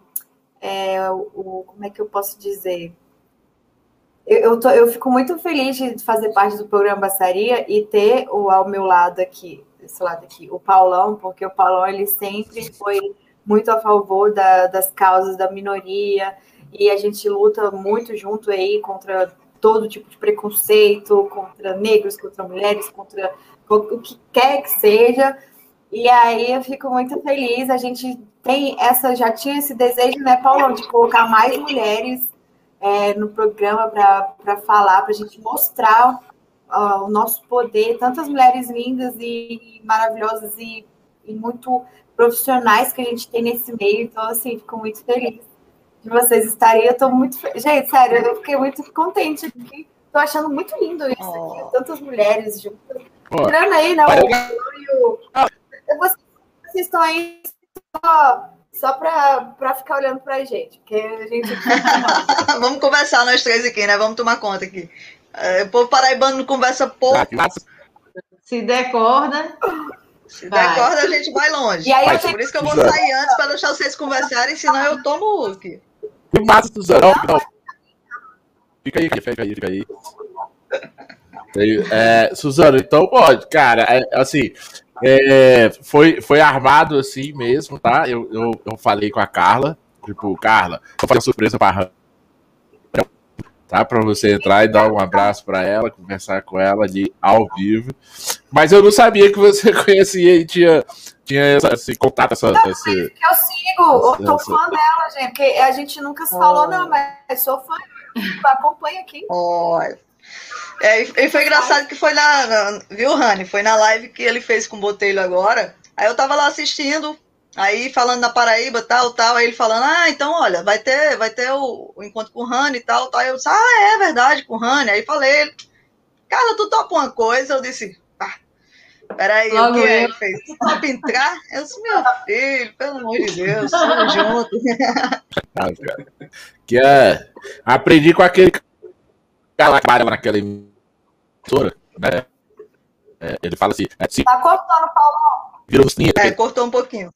É, o, como é que eu posso dizer? Eu, eu, tô, eu fico muito feliz de fazer parte do programa Bassaria e ter o ao meu lado aqui desse lado aqui, o Paulão, porque o Paulão ele sempre foi muito a favor da, das causas da minoria e a gente luta muito junto aí contra todo tipo de preconceito, contra negros, contra mulheres, contra o que quer que seja. E aí eu fico muito feliz. A gente tem essa, já tinha esse desejo, né, Paulão, de colocar mais mulheres é, no programa para falar, para a gente mostrar uh, o nosso poder, tantas mulheres lindas e maravilhosas e, e, muito profissionais que a gente tem nesse meio. Então, assim, fico muito feliz de vocês estarem. Eu estou muito. Gente, sério, eu fiquei muito contente aqui. Estou achando muito lindo isso oh. aqui, tantas mulheres juntas. Tirando aí, né? O, o, ah. vocês, vocês estão aí só só para ficar olhando para a gente, porque a gente. Vamos conversar nós três aqui, né? Vamos tomar conta aqui. É, o povo paraibano não conversa pouco. Se der corda. Se der corda, a gente vai longe. E aí, Por isso que eu vou sair antes para deixar vocês conversarem, senão eu tomo o Que massa, Suzana. Não, Fica aí, fica aí, fica aí. É, Suzano, então pode, cara, é, assim, é, foi, foi armado assim mesmo, tá? Eu, eu, eu falei com a Carla, tipo, Carla, vou fazer uma surpresa pra tá? Para você entrar e dar um abraço para ela, conversar com ela ali ao vivo. Mas eu não sabia que você conhecia e tinha, tinha esse contato, essa. Não, esse, eu sigo, eu tô essa... fã dela, gente, porque a gente nunca se falou, oh. não, mas sou fã, acompanha aqui. Olha. É, e foi engraçado que foi na, na, Viu, Rani? Foi na live que ele fez com o Botelho agora. Aí eu tava lá assistindo, Aí falando na Paraíba, tal, tal, aí ele falando, ah, então, olha, vai ter, vai ter o, o encontro com o Rani e tal, tal. Aí eu disse, ah, é verdade, com o Rani. Aí falei, cara, tu topa uma coisa? Eu disse, ah, peraí, Logo o que é? Ele fez, tu topa entrar? Eu disse, meu filho, pelo amor de Deus, tamo junto. que é, aprendi com aquele cara que trabalha naquela emissora, né? É, ele fala assim, é, se... Tá cortando, Paulo? Virou é, cortou um pouquinho.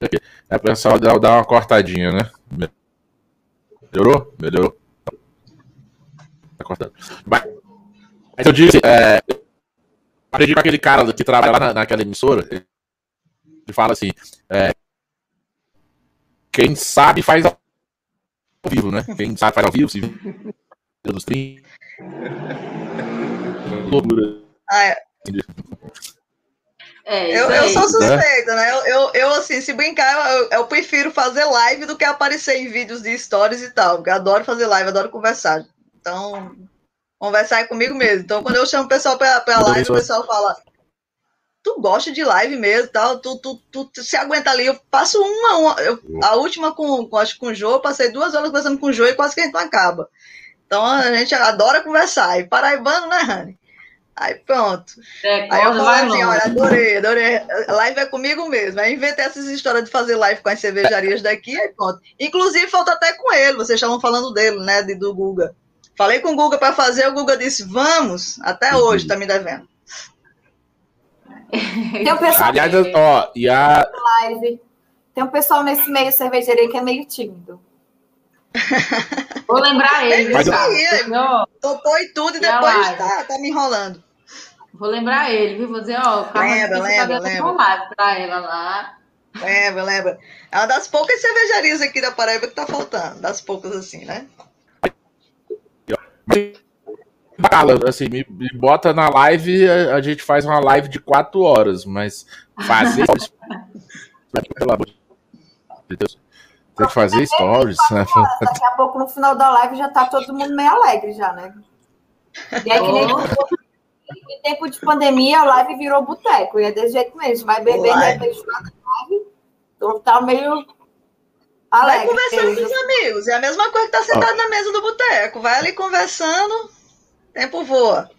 É o pessoal dá, dá uma cortadinha, né? Melhorou? Melhorou. Tá cortando. Mas, mas eu disse, é, aprendi com aquele cara que trabalha lá na, naquela emissora. Ele fala assim: é, quem sabe faz ao vivo, né? Quem sabe faz ao vivo, se dos 30. Loucura. Ah, é. É, eu, eu sou suspeita, né? Eu, eu, eu, assim, se brincar, eu, eu, prefiro fazer live do que aparecer em vídeos de stories e tal. Porque eu adoro fazer live, adoro conversar. Então, conversar é comigo mesmo. Então, quando eu chamo o pessoal pra, pra live, o pessoal fala: Tu gosta de live mesmo, tal, tu, tu, tu, tu se aguenta ali. Eu passo uma, uma eu, a última com, com, acho, com o Jô, passei duas horas conversando com o Jô e quase que a gente não acaba. Então, a gente adora conversar. E paraibano, né, Rani? Aí pronto. É, aí eu falei assim, olha, adorei, adorei. Live é comigo mesmo. Aí inventei essas histórias de fazer live com as cervejarias daqui, aí pronto. Inclusive, falta até com ele, vocês estavam falando dele, né, de, do Guga. Falei com o Guga para fazer, o Guga disse, vamos, até uhum. hoje, tá me devendo. Tem um pessoal Aliás, ó, e a... live. Tem um pessoal nesse meio cervejaria que é meio tímido. Vou lembrar ele. Mas, Topou e tudo e depois tá, tá me enrolando. Vou lembrar ele, viu? Vou dizer, ó, o lembra, lembra, lembra. pra ela lá. Lembra, lembra. É uma das poucas cervejarias aqui da Paraíba que tá faltando. Das poucas assim, né? Fala, assim, me, me, bota na live, a, a, gente faz uma live de quatro horas, mas fazer. pelo amor de Deus. Tem que fazer stories, né? Daqui a pouco, no final da live, já tá todo mundo meio alegre já, né? E aí, que nem em tempo de pandemia, a live virou boteco. E é desse jeito mesmo. Vai beber, de repente, na live. Então tá meio Vai conversando com os amigos. É a mesma coisa que tá sentado na mesa do boteco. Vai ali conversando, tempo voa.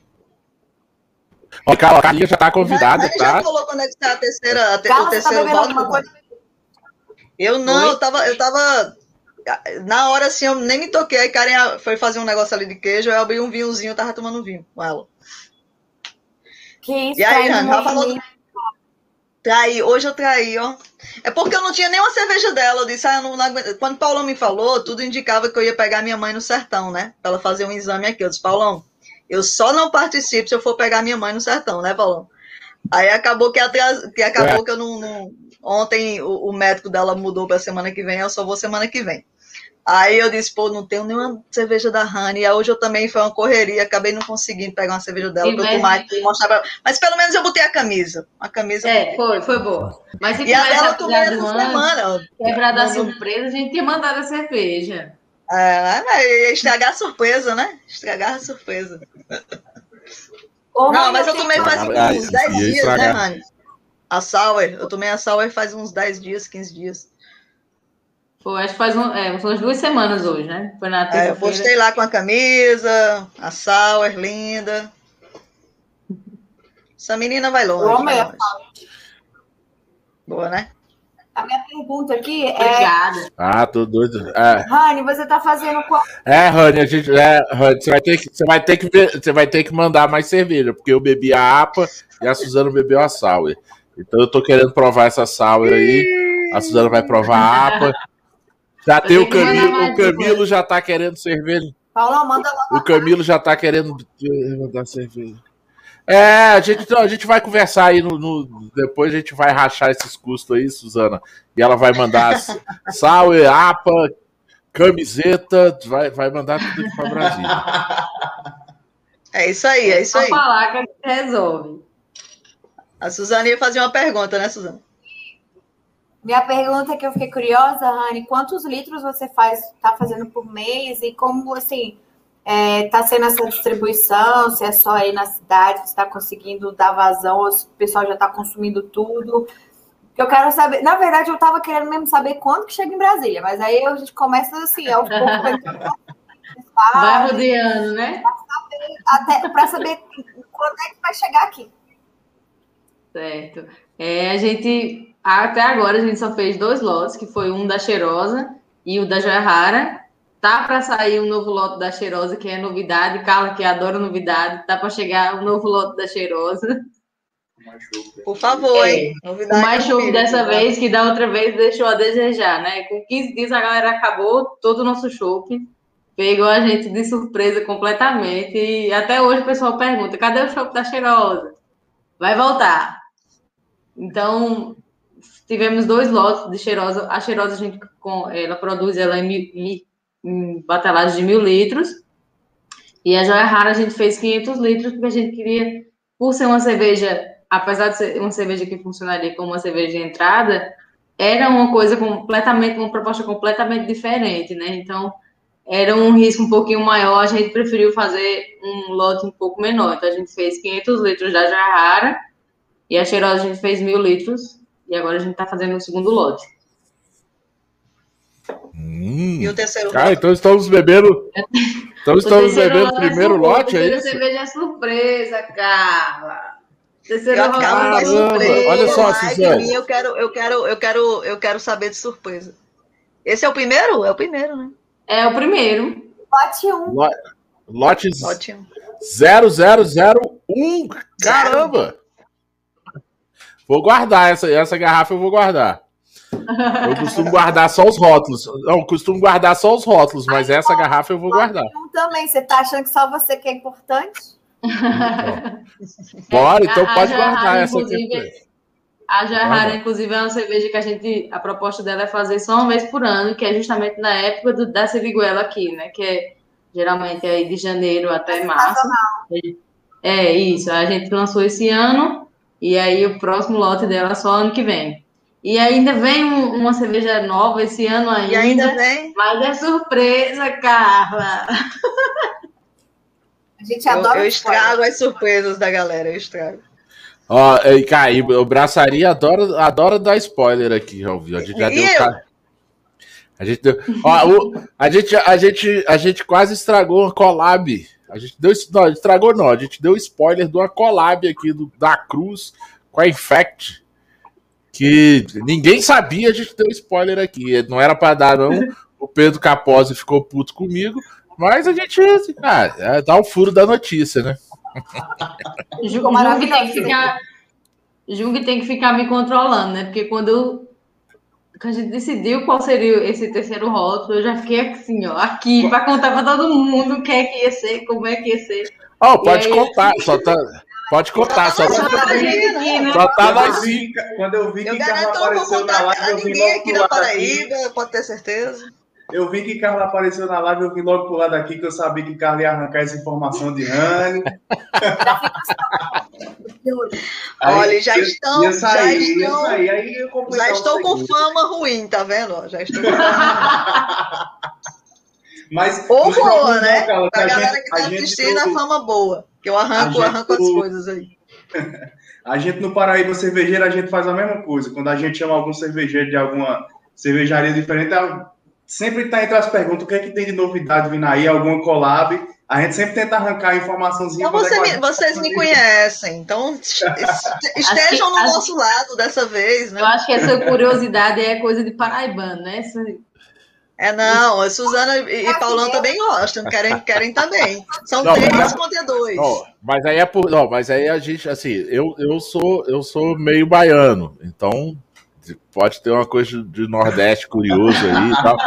Ó, a Carlinha já tá convidada, já, tá? já falou quando é que tá a terceira, a te, Carla, o terceiro tá voto? Eu não, eu tava, eu tava. Na hora assim, eu nem me toquei. Aí Karen foi fazer um negócio ali de queijo, eu abri um vinhozinho, eu tava tomando vinho com ela. Que isso, e aí, Rani, ela falou. Traí, hoje eu traí, ó. É porque eu não tinha nenhuma cerveja dela. Eu disse, ah, não, não quando Paulão me falou, tudo indicava que eu ia pegar minha mãe no sertão, né? Pra ela fazer um exame aqui. Eu disse, Paulão, eu só não participo se eu for pegar minha mãe no sertão, né, Paulão? Aí acabou que, atras... que acabou é. que eu não, não... Ontem o, o médico dela mudou para semana que vem, eu só vou semana que vem. Aí eu disse, pô, não tenho nenhuma cerveja da Honey. Aí hoje eu também foi uma correria, acabei não conseguindo pegar uma cerveja dela para tomar e mostrar pra... Mas pelo menos eu botei a camisa. A camisa. É, foi, foi boa. Mas se e a dela eu tomei essa semana. Quebrar da surpresa, a gente tinha mandado a cerveja. É, mas ia estragar a surpresa, né? Estragar a surpresa. não, mas eu tomei faz uns 10 dias, né, Rani? A Sour, eu tomei a Sour faz uns 10 dias, 15 dias. Foi, acho que faz um, é, umas duas semanas hoje, né? Foi na terça-feira. É, eu postei lá com a camisa, a Sauer linda. Essa menina vai longe. Boa, vai longe. Boa, né? A minha pergunta aqui é. Obrigada. Ah, tô doido. É. Rani, você tá fazendo qual? É, Rani, a gente. É, Rani, você vai ter que, você vai ter que você vai ter que mandar mais cerveja, porque eu bebi a APA e a Suzana bebeu a Sauer. Então eu tô querendo provar essa Sauer aí. A Suzana vai provar a APA. Já tem o Camilo, o Camilo já tá querendo cerveja. Paula, manda O Camilo já tá querendo mandar cerveja. É, a gente, a gente vai conversar aí no, no, Depois a gente vai rachar esses custos aí, Suzana. E ela vai mandar sal, APA, camiseta, vai, vai mandar tudo aqui para Brasília. É isso aí, é isso aí. Vou falar que a gente resolve. A Suzana ia fazer uma pergunta, né, Suzana? Minha pergunta é que eu fiquei curiosa, Rani, quantos litros você faz, está fazendo por mês e como assim está é, sendo essa distribuição? Se é só aí na cidade, se está conseguindo dar vazão ou se o pessoal já está consumindo tudo? Eu quero saber. Na verdade, eu estava querendo mesmo saber quanto que chega em Brasília, mas aí a gente começa assim, aos poucos. Vai rodeando, né? Para saber, saber quando é que vai chegar aqui. Certo. É, a gente até agora a gente só fez dois lotes, que foi um da Cheirosa e o da Joia Rara. Tá para sair um novo lote da Cheirosa, que é novidade. Carla, que adora novidade, tá para chegar um novo lote da Cheirosa. Por favor, é, hein? Novidade o mais show dessa vez, que da outra vez deixou a desejar, né? Com 15 dias a galera acabou todo o nosso show. Pegou a gente de surpresa completamente. E até hoje o pessoal pergunta: cadê o show da Cheirosa? Vai voltar. Então, tivemos dois lotes de cheirosa. A cheirosa, a gente, ela produz ela em, em, em batelagem de mil litros. E a joia rara a gente fez 500 litros, porque a gente queria, por ser uma cerveja, apesar de ser uma cerveja que funcionaria como uma cerveja de entrada, era uma coisa completamente, uma proposta completamente diferente, né? Então, era um risco um pouquinho maior, a gente preferiu fazer um lote um pouco menor. Então, a gente fez 500 litros da joia rara e a cheirosa a gente fez mil litros e agora a gente está fazendo o segundo lote. Hum. E o terceiro ah, lote? então estamos bebendo. Então estamos bebendo o primeiro lote, é isso? cerveja é surpresa, Carla. Terceiro lote. é surpresa. Olha só, Suzane. Eu quero, eu quero, eu quero, eu quero saber de surpresa. Esse é o primeiro? É o primeiro, né? É o primeiro. Lote 1. Um. Lote, lote 0001. Caramba! Vou guardar essa, essa garrafa, eu vou guardar. Eu costumo guardar só os rótulos. Não, costumo guardar só os rótulos, mas essa garrafa eu vou guardar. Também, você tá achando que só você que é importante? Bora, então a, pode a guardar essa aqui. A Jarrara, inclusive, é uma cerveja que a gente, a proposta dela é fazer só uma vez por ano, que é justamente na época do, da Seviguela aqui, né? Que é geralmente aí de janeiro até março. É isso, a gente lançou esse ano e aí o próximo lote dela é só ano que vem. E ainda vem um, uma cerveja nova esse ano ainda. E ainda vem. Mas é surpresa, Carla. A gente Eu, adora eu estrago as surpresas da galera, eu estrago. Ó, e Caí, o Braçaria adora, adora dar spoiler aqui, já ouviu? A gente já E deu. eu? A gente deu. Ó, o- a, gente, a, gente, a gente quase estragou uma collab. A gente deu. Não, estragou não. A gente deu spoiler de uma collab aqui do, da Cruz com a Infect. Que ninguém sabia, a gente deu spoiler aqui. Não era pra dar, não. O Pedro Capozzi ficou puto comigo. Mas a gente. Ah, é, dá o furo da notícia, né? Ju- Ficou Jung tem que maravilhoso. tem que ficar me controlando, né? Porque quando eu- quando a gente decidiu qual seria esse terceiro rótulo, eu já fiquei assim, ó, aqui, para contar para todo mundo o que é que ia ser, como é que ia ser. Ó, pode aí? contar. Só tá, pode contar. Só, Só Só tá aqui, né? só tá Quando nós eu vi que- Quando eu garanto, não vou na contar ninguém aqui aqui. Paraíba, pode ter certeza. Eu vi que Carla apareceu na live, eu vim logo pro lado aqui, que eu sabia que Carla ia arrancar essa informação de Rani. Olha, já estão- Ia sair, já estão- sair, aí completar Já estou com fama ruim, tá vendo? Já estou com fama Mas, Ou boa, não, né? Carla, Pra a galera gente- que tá a gente assistindo, a fama boa. Que eu arranco, eu arranco as coisas aí. A gente no Paraíba cervejeiro, a gente faz a mesma coisa. Quando a gente chama algum cervejeiro de alguma cervejaria diferente, a- sempre está entre as perguntas o que é que tem de novidade vindo aí, alguma collab. A gente sempre tenta arrancar informaçãozinha. Então é você a me- vocês tá me conhecem. Então est- estejam no acho- nosso lado dessa vez, né? Eu acho que essa curiosidade é coisa de paraibano, né? Essa- É, não, a Suzana e, e Paulão também gostam, querem, querem também. São Não, três mas- contra dois. Não, mas aí é por. Não, mas aí a gente, assim, eu, eu sou eu sou meio baiano, então pode ter uma coisa de Nordeste curioso aí e tal.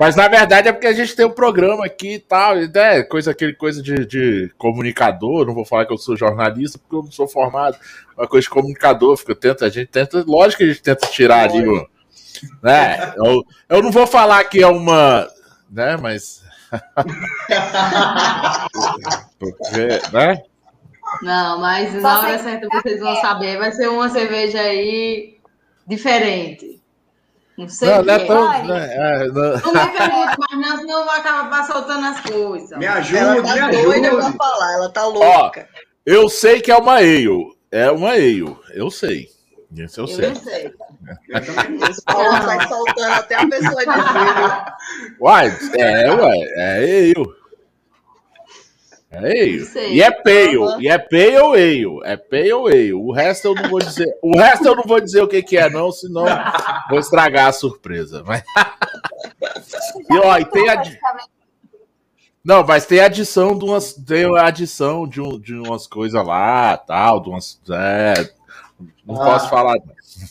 Mas na verdade é porque a gente tem um programa aqui e tal, né, coisa, aquele coisa de, de comunicador, não vou falar que eu sou jornalista, porque eu não sou formado, uma coisa de comunicador, fica, tenta, a gente tenta, lógico que a gente tenta tirar ali. Né, eu, eu não vou falar que é uma. Né, mas. Porque, né? Não, mas na hora certa vocês vão saber. Vai ser uma cerveja aí diferente. Não sei Não, não é tão. Vai. né, é, não- Não me pergunte, mas não, senão eu vou acabar soltando as coisas. Me Ela ajude, tá me doida pra ajude. falar, ela tá louca. Eu sei que é uma ale. É uma ale. Eu sei. Isso eu Eu sei. sei. Eu também. Esse Paulão sai soltando até a pessoa dizer. Uai, é, ué. É ale. É ale. Sei. E é pale. Aham. E é pale ale. É pale ale. O resto eu não vou dizer. O resto eu não vou dizer o que, que é, não, senão vou estragar a surpresa. Mas... E ó, e tem a. Não, mas tem adição de umas. Tem a adição de, um, de umas coisas lá, tal, de umas. É, não Ah. posso falar.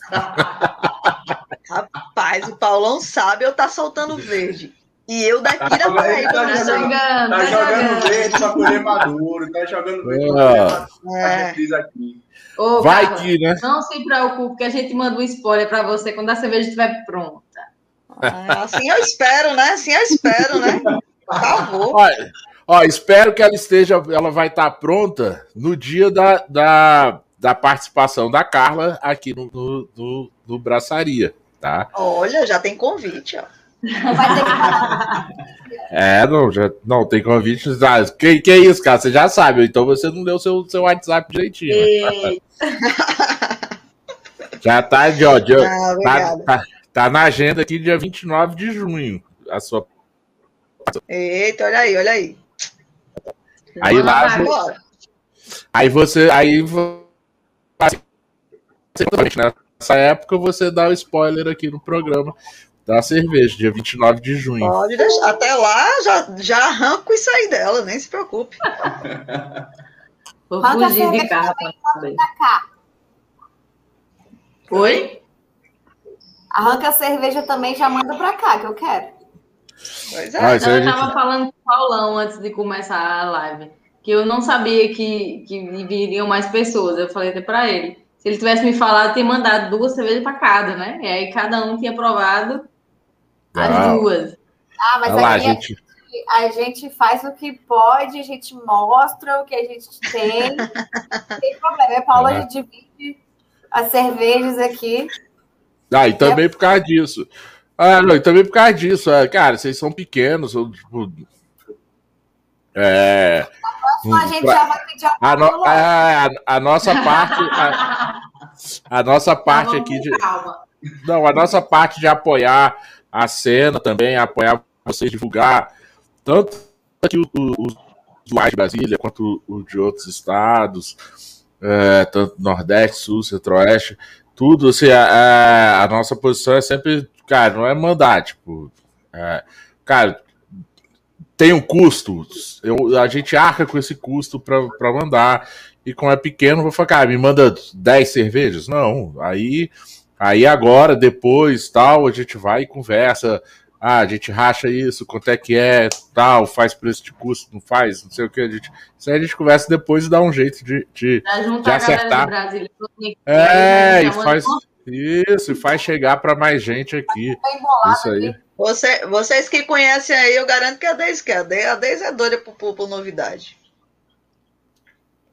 Rapaz, o Paulão sabe eu tá soltando verde. E eu daqui da Paraíba Tá não Tá sei. jogando, Tá tá jogando jogando. verde pra colher maduro, tá jogando verde pra colher É. aqui. Ô, Vai que, né? Não se preocupe, que a gente manda um spoiler pra você quando a cerveja estiver pronta. Ah, Assim eu espero, né? Assim eu espero, né? Por favor. Ó, ó, espero que ela esteja. Ela vai estar pronta no dia da, da, da participação da Carla aqui no, no, no- no Braçaria, tá? Olha, já tem convite, ó. Vai ter que falar. É, não, já, não tem convite. Ah, que, que isso, cara? Você já sabe, então você não deu seu, seu WhatsApp direitinho. né? E... Já tá, ó, Ah, tá, tá, tá na agenda aqui dia 29 de junho. A sua, Eita, olha aí, olha aí. Aí Manda lá- aí você. Aí vo- né? Nessa época você dá o spoiler aqui no programa da cerveja, dia 29 de junho. Pode deixar. Até lá já, já arranco isso aí dela, nem se preocupe. Vou Arranca a fugir de cerveja carro. Oi? Arranca a cerveja também já manda pra cá, que eu quero. Pois é. Ah, eu gente- tava falando com o Paulão antes de começar a live, que eu não sabia que, que viriam mais pessoas. Eu falei até pra ele. Se ele tivesse me falado, ter mandado duas cervejas pra cada, né? E aí cada um tinha provado as Ah. duas. Ah, mas aí gente. a gente faz o que pode, a gente mostra o que a gente tem. Não tem problema. É Paula, a gente divide as cervejas aqui. Ah, e também por causa disso. Ah, não, e também por causa disso. É, cara, vocês são pequenos. Eu, tipo, é. a gente já vai pedir a, no, a, a, nossa parte. A, a nossa parte aqui de. Não, a nossa parte de apoiar a cena também, apoiar vocês, divulgar tanto aqui os o, de Brasília quanto o de outros estados, é, tanto Nordeste, Sul, Centro-Oeste, tudo, assim, a, a, nossa posição é sempre, cara, não é mandar, tipo, é, cara, tem um custo, eu, a gente arca com esse custo para mandar, e como é pequeno, vou falar, cara, me manda 10 cervejas? Não, aí, aí agora, depois, tal, a gente vai e conversa, ah, a gente racha isso, quanto é que é, tal, faz preço de custo, não faz, não sei o que. A gente, isso aí a gente conversa depois e dá um jeito de, de, de acertar. Brasil, é, e faz isso, e faz chegar para mais gente aqui. Isso aí. Você, vocês que conhecem aí, eu garanto que a Deise quer. A Deise é doida por, por, por novidade.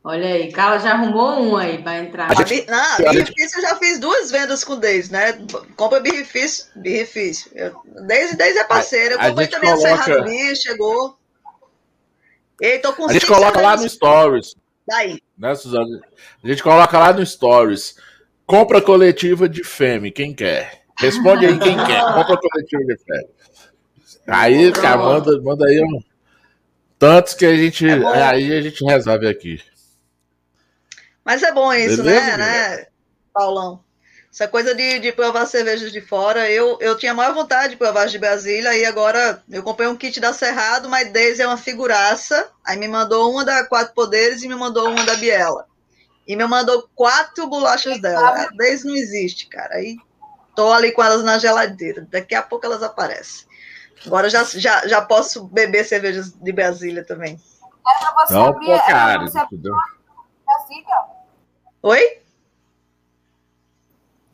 Olha aí, Carla já arrumou um aí para entrar. A gente, não, birrifício eu já fiz duas vendas com o Deise, né? Compra birrifício, birrifício. Deise, Deise é parceira. Eu comprei também coloca... a Serra chegou. Ei, tô com a gente coloca lá no Stories. Daí. Né, Suzana? A gente coloca lá no Stories. Compra coletiva de Fêmea, quem quer? Responde aí quem quer. Compra coletiva de Fêmea. Aí, cara, manda, manda aí um. Tantos que a gente. É aí a gente resolve aqui. Mas é bom isso, Beleza, né, né, Paulão? Essa coisa de, de provar cervejas de fora, eu, eu tinha maior vontade de provar de Brasília, e agora eu comprei um kit da Cerrado, mas Deise é uma figuraça, aí me mandou uma da Quatro Poderes e me mandou uma da Biela. E me mandou quatro bolachas dela. Deise não existe, cara. Aí tô ali com elas na geladeira, daqui a pouco elas aparecem. Agora já, já, já posso beber cervejas de Brasília também. Pra você não, abrir, pô, cara, pra você abrir Brasília. Oi?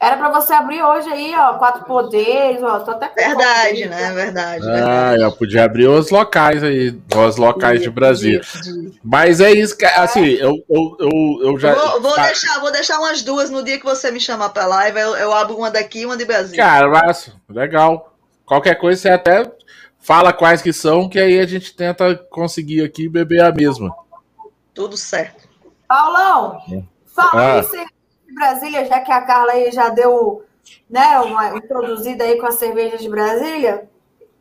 Era para você abrir hoje aí, ó, quatro poderes, ó, tô até com Verdade, né? Verdade, ah, verdade. eu podia abrir os locais aí, os locais de Brasília. Mas é isso que, assim, eu, eu, eu, eu já. Vou, vou deixar, vou deixar umas duas no dia que você me chamar pra live, eu, eu abro uma daqui e uma de Brasília. Cara, mas, legal. Qualquer coisa você até fala quais que são, que aí a gente tenta conseguir aqui beber a mesma. Tudo certo. Paulão, é. Falando ah. de Brasília, já que a Carla aí já deu né, uma introduzida aí com a cerveja de Brasília,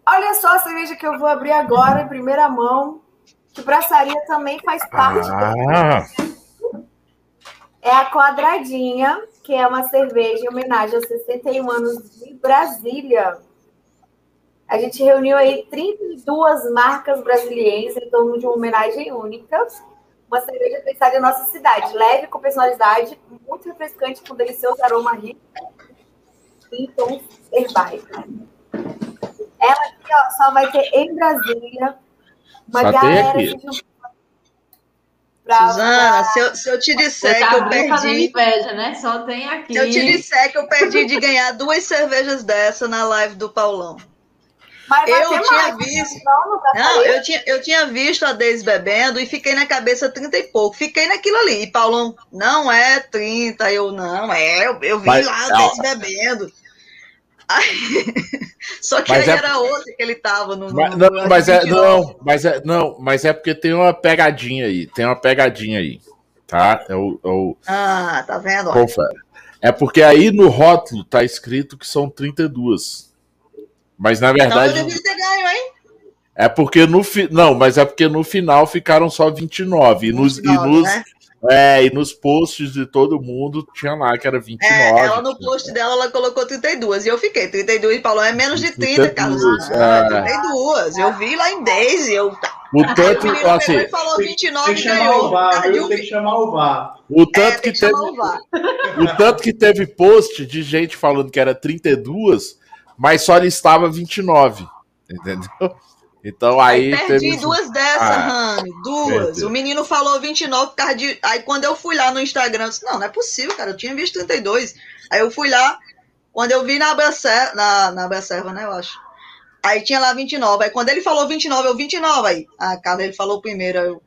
olha só a cerveja que eu vou abrir agora em primeira mão, que braçaria também faz parte. Ah. É a Quadradinha, que é uma cerveja em homenagem aos 61 anos de Brasília. A gente reuniu aí 32 marcas brasileiras em torno de uma homenagem única uma cerveja pensada em nossa cidade, leve, com personalidade, muito refrescante, com delicioso aroma rico e tons herbais. Ela aqui ó, só vai ter em Brasília uma só galera Pra, Suzana, pra... Se, eu, se eu te disser tá que eu perdi. Inveja, né? Só tem aqui. Se eu te disser que eu perdi de ganhar duas cervejas dessa na live do Paulão. Mas eu tinha mais, visto. Não, não eu, tinha, eu tinha visto a Deise bebendo e fiquei na cabeça 30 e pouco. Fiquei naquilo ali. E Paulão, não é 30. Eu, não, é. Eu, eu vi Mas, lá a Deise bebendo. Aí, só que mas aí é... era outro que ele tava no. Mas, no, não, mas é, não, mas é, não, mas é porque tem uma pegadinha aí. Tem uma pegadinha aí. Tá? Eu, eu... Ah, tá vendo? Confere. É porque aí no rótulo tá escrito que são 32. Mas na verdade. Então eu devia ter ganho, hein? É porque no fi... Não, mas é porque no final ficaram só 29. E nos, 29, e nos, né? é, e nos posts de todo mundo tinha lá que era 29. É, ela no post dela ela colocou 32. E eu fiquei, 32 e Paulo é menos de 30, 32, Carlos. Ah, é. 32. Eu vi lá em Daisy. Eu... O tanto, o assim, falou 29 tem que chamar o VAR, Tem que chamar o VAR. O tanto é, que, que teve, o, o tanto que teve post de gente falando que era 32 mas só listava 29. Entendeu? Então aí. perdi teve... duas dessas, ah. Duas. Perdeu. O menino falou 29 por causa de. Aí quando eu fui lá no Instagram, eu disse, não, não é possível, cara. Eu tinha visto 32. Aí eu fui lá, quando eu vi na Abracerva, na, na Abracerva, né, eu acho. Aí tinha lá 29. Aí quando ele falou 29, eu 29 aí. Ah, cara, ele falou primeiro. Eu...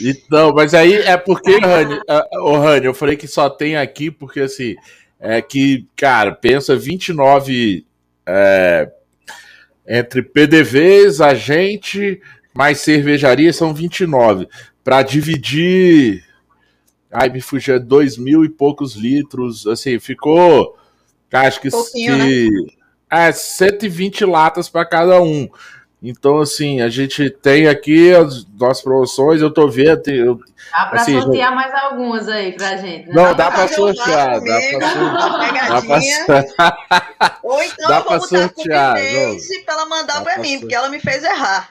Então, mas aí é porque, Rani, oh, Rani, eu falei que só tem aqui porque assim é que, cara, pensa 29 é, entre PDVs, agente, mais cervejaria são 29. Para dividir. Ai, me fugia, dois mil e poucos litros. Assim, ficou. Acho que. Pouquinho, que é, 120 latas para cada um. Então, assim, a gente tem aqui as nossas promoções, eu tô vendo. Eu, Dá para Assim, sortear mais algumas aí pra gente. né? não, dá para fazer um sortear, dá para uma sortear. pegadinha. Ou então Dá eu pra vou botar sortear, com o pra ela mandar Dá pra pra mim, porque ela me fez errar.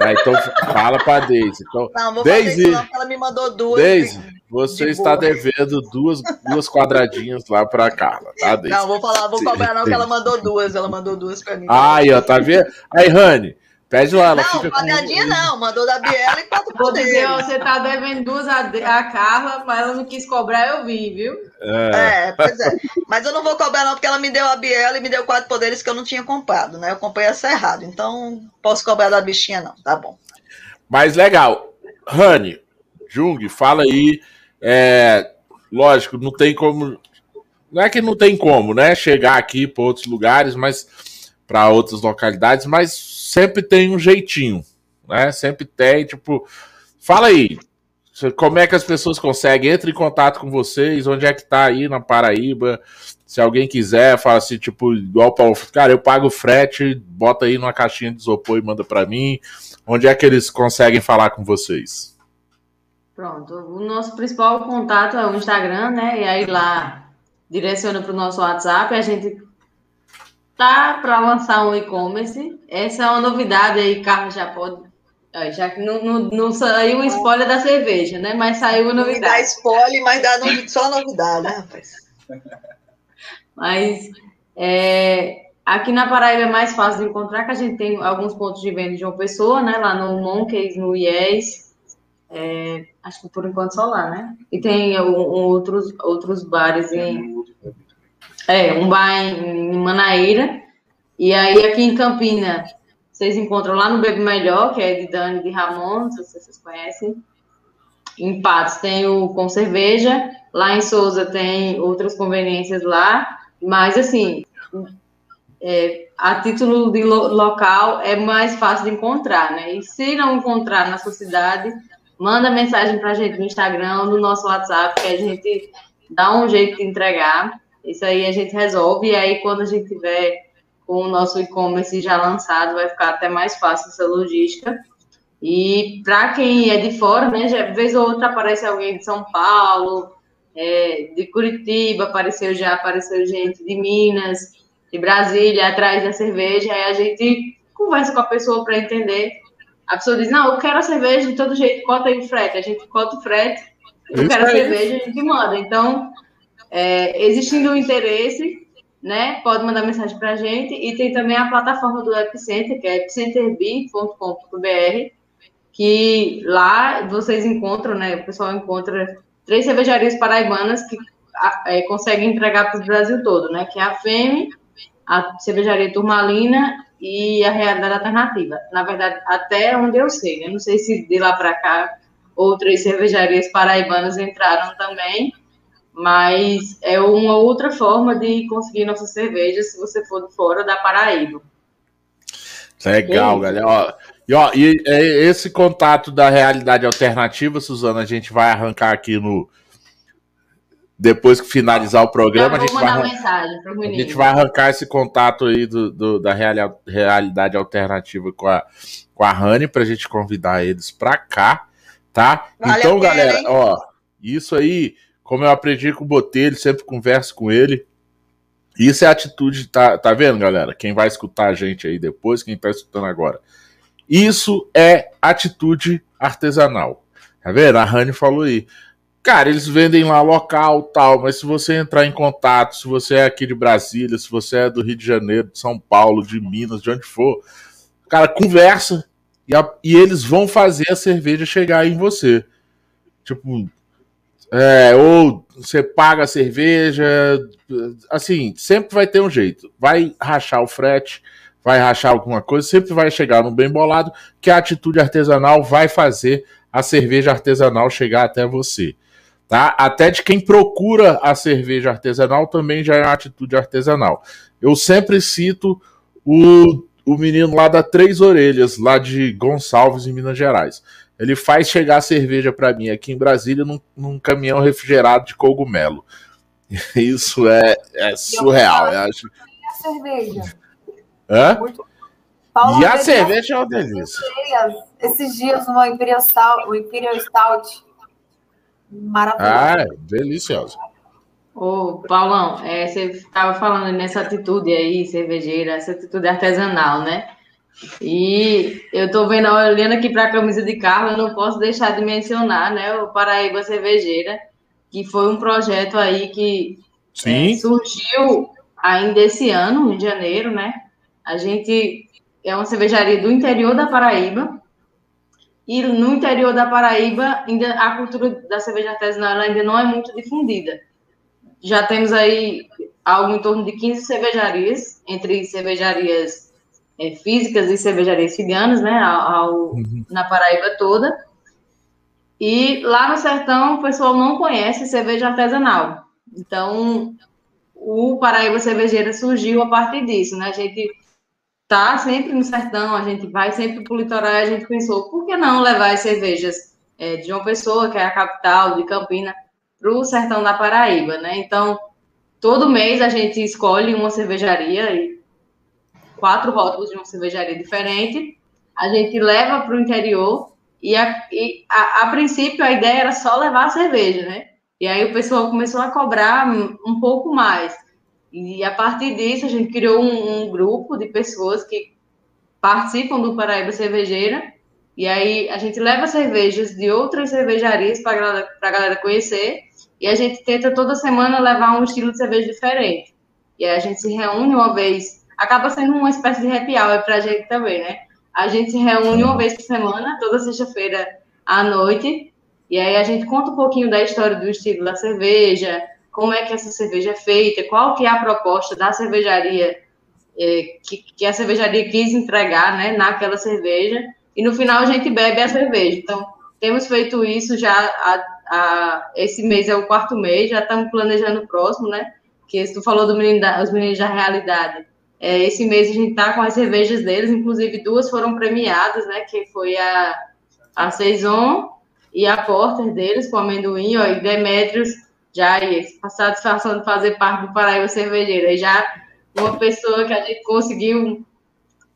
Ah, então fala pra Deise. Então, Não, vou Daisy, isso não, ela me mandou duas. Deise, você de está boa. devendo duas, duas quadradinhas lá pra Carla, tá, Deise? Não, vou falar, vou cobrar não, que ela mandou duas. Ela mandou duas pra mim. Aí, ó, tá vendo? Aí, Rani, pede lá, ela não, fica com... não, mandou da Biela e quatro Vou dizer, você tá devendo duas a, a Carla, mas ela não quis cobrar, eu vi, viu? É, É, pois é. Mas eu não vou cobrar não, porque ela me deu a Biela e me deu quatro poderes que eu não tinha comprado, né? Eu comprei essa errado, então não posso cobrar da bichinha não, tá bom. mas legal. Rani, Jung, fala aí. É, lógico, não tem como... Não é que não tem como, né? Chegar aqui para outros lugares, mas para outras localidades, mas sempre tem um jeitinho, né? Sempre tem, tipo, fala aí, como é que as pessoas conseguem? Entre em contato com vocês, onde é que tá aí na Paraíba? Se alguém quiser, fala assim, tipo, igual o Paulo, cara, eu pago frete, bota aí numa caixinha de isopor e manda para mim. Onde é que eles conseguem falar com vocês? Pronto, o nosso principal contato é o Instagram, né? E aí lá direciona para o nosso WhatsApp. A gente tá para lançar um e-commerce. Essa é uma novidade aí, Carlos já pode. Já que não, não, não saiu o spoiler da cerveja, né? Mas saiu a Não me dá novidade. spoiler, mas dá no- só novidade, né, rapaz? Mas é, aqui na Paraíba é mais fácil de encontrar, que a gente tem alguns pontos de venda de uma pessoa, né? Lá no Monkeys, no IES. É, acho que por enquanto só lá, né? E tem um- um outros, outros bares em. É, um bar em, Manaíra. E aí aqui em Campina, vocês encontram lá no Bebe Melhor, que é de Dani de Ramon, não sei se vocês conhecem. Em Patos tem o Com Cerveja. Lá em Souza tem outras conveniências lá. Mas, assim, é, a título de lo- local é mais fácil de encontrar, né? E se não encontrar na sua cidade, manda mensagem para a gente no Instagram, no nosso WhatsApp, que a gente dá um jeito de entregar. Isso aí a gente resolve. E aí, quando a gente tiver com o nosso e-commerce já lançado, vai ficar até mais fácil essa logística. E para quem é de fora, né, já, vez ou outra aparece alguém de São Paulo, é, de Curitiba, apareceu já, apareceu gente de Minas, de Brasília, atrás da cerveja, aí a gente conversa com a pessoa para entender. A pessoa diz, não, eu quero a cerveja de todo jeito, cota aí o frete. A gente cota o frete, eu Isso quero a aí. cerveja, a gente manda. Então, é, existindo o interesse, né, pode mandar mensagem para a gente. E tem também a plataforma do Epicenter, que é epicenterb.com.br, que lá vocês encontram, né, o pessoal encontra três cervejarias paraibanas que é, conseguem entregar para o Brasil todo, né, que é a FEME, a cervejaria Turmalina e a Realidade Alternativa. Na verdade, até onde eu sei, né, não sei se de lá para cá outras cervejarias paraibanas entraram também, mas é uma outra forma de conseguir nossas cervejas se você for fora da Paraíba. Legal, Isso. galera. Ó, e, ó, e é, esse contato da realidade alternativa, Suzana, a gente vai arrancar aqui no. Depois que finalizar o programa, a Já gente, vou vai, mandar arran- mensagem para o a gente vai arrancar esse contato aí do, do- da reali- realidade alternativa com a, com a Rani pra gente convidar eles pra cá, tá? Vale então, a pena, galera, hein? ó, isso aí, como eu aprendi com o Botelho, sempre converso com ele. Isso é atitude, tá, tá vendo, galera? Quem vai escutar a gente aí depois, quem tá escutando agora. Isso é atitude artesanal. Tá vendo? A Rani falou aí. Cara, eles vendem lá local tal, mas se você entrar em contato, se você é aqui de Brasília, se você é do Rio de Janeiro, de São Paulo, de Minas, de onde for, cara, conversa e, a- e eles vão fazer a cerveja chegar em você. Tipo, é, ou você paga a cerveja, assim, sempre vai ter um jeito. Vai rachar o frete, vai rachar alguma coisa, sempre vai chegar no bem bolado, que a atitude artesanal vai fazer a cerveja artesanal chegar até você. tá? Até de quem procura a cerveja artesanal também já é uma atitude artesanal. Eu sempre cito o, o menino lá da Três Orelhas, lá de Gonçalves, em Minas Gerais. Ele faz chegar a cerveja para mim aqui em Brasília num, num, caminhão refrigerado de cogumelo. Isso é, é surreal, eu acho. E a cerveja? Hã? Muito... e a cerveja é uma delícia. Esses dias, uma Imperial Stout, Imperial Stout maravilhosa. Ah, é deliciosa. Ô, Paulão, é, você estava falando nessa atitude aí, cervejeira, essa atitude artesanal, né? E eu estou vendo, olhando aqui para a camisa de carro, eu não posso deixar de mencionar, né, o Paraíba Cervejeira, que foi um projeto aí que é, surgiu ainda esse ano, em janeiro, né? A gente é uma cervejaria do interior da Paraíba, e no interior da Paraíba, ainda a cultura da cerveja artesanal ainda não é muito difundida. Já temos aí algo em torno de 15 cervejarias, entre cervejarias é, físicas e cervejarias ciganas, né, ao, uhum. na Paraíba toda. E lá no sertão o pessoal não conhece cerveja artesanal. Então, o Paraíba Cervejeira surgiu a partir disso, né? A gente tá sempre no sertão, a gente vai sempre para o litoral a gente pensou, por que não levar as cervejas é, de uma pessoa, que é a capital, de Campina, para o sertão da Paraíba, né? Então, todo mês a gente escolhe uma cervejaria e quatro rótulos de uma cervejaria diferente, a gente leva para o interior e, a, e a, a, princípio a ideia era só levar a cerveja, né? E aí o pessoal começou a cobrar um pouco mais. E a partir disso a gente criou um, um grupo de pessoas que participam do Paraíba Cervejeira. E aí a gente leva cervejas de outras cervejarias para a galera, conhecer. E a gente tenta toda semana levar um estilo de cerveja diferente. E aí a gente se reúne uma vez acaba sendo uma espécie de happy hour para a gente também, né? A gente se reúne uma vez por semana, toda sexta-feira à noite, e aí a gente conta um pouquinho da história do estilo da cerveja, como é que essa cerveja é feita, qual que é a proposta da cervejaria é, que, que, a cervejaria quis entregar, né, naquela cerveja, e no final a gente bebe a cerveja. Então, temos feito isso já, a, esse mês é o quarto mês, já estamos planejando o próximo, né, que tu falou dos menino meninos da realidade. É, esse mês a gente está com as cervejas deles, inclusive duas foram premiadas, né? Que foi a, a Saison e a Porter deles, com amendoim, ó, e Demetrios já aí, a satisfação de fazer parte do Paraíba Cervejeira. E já uma pessoa que a gente conseguiu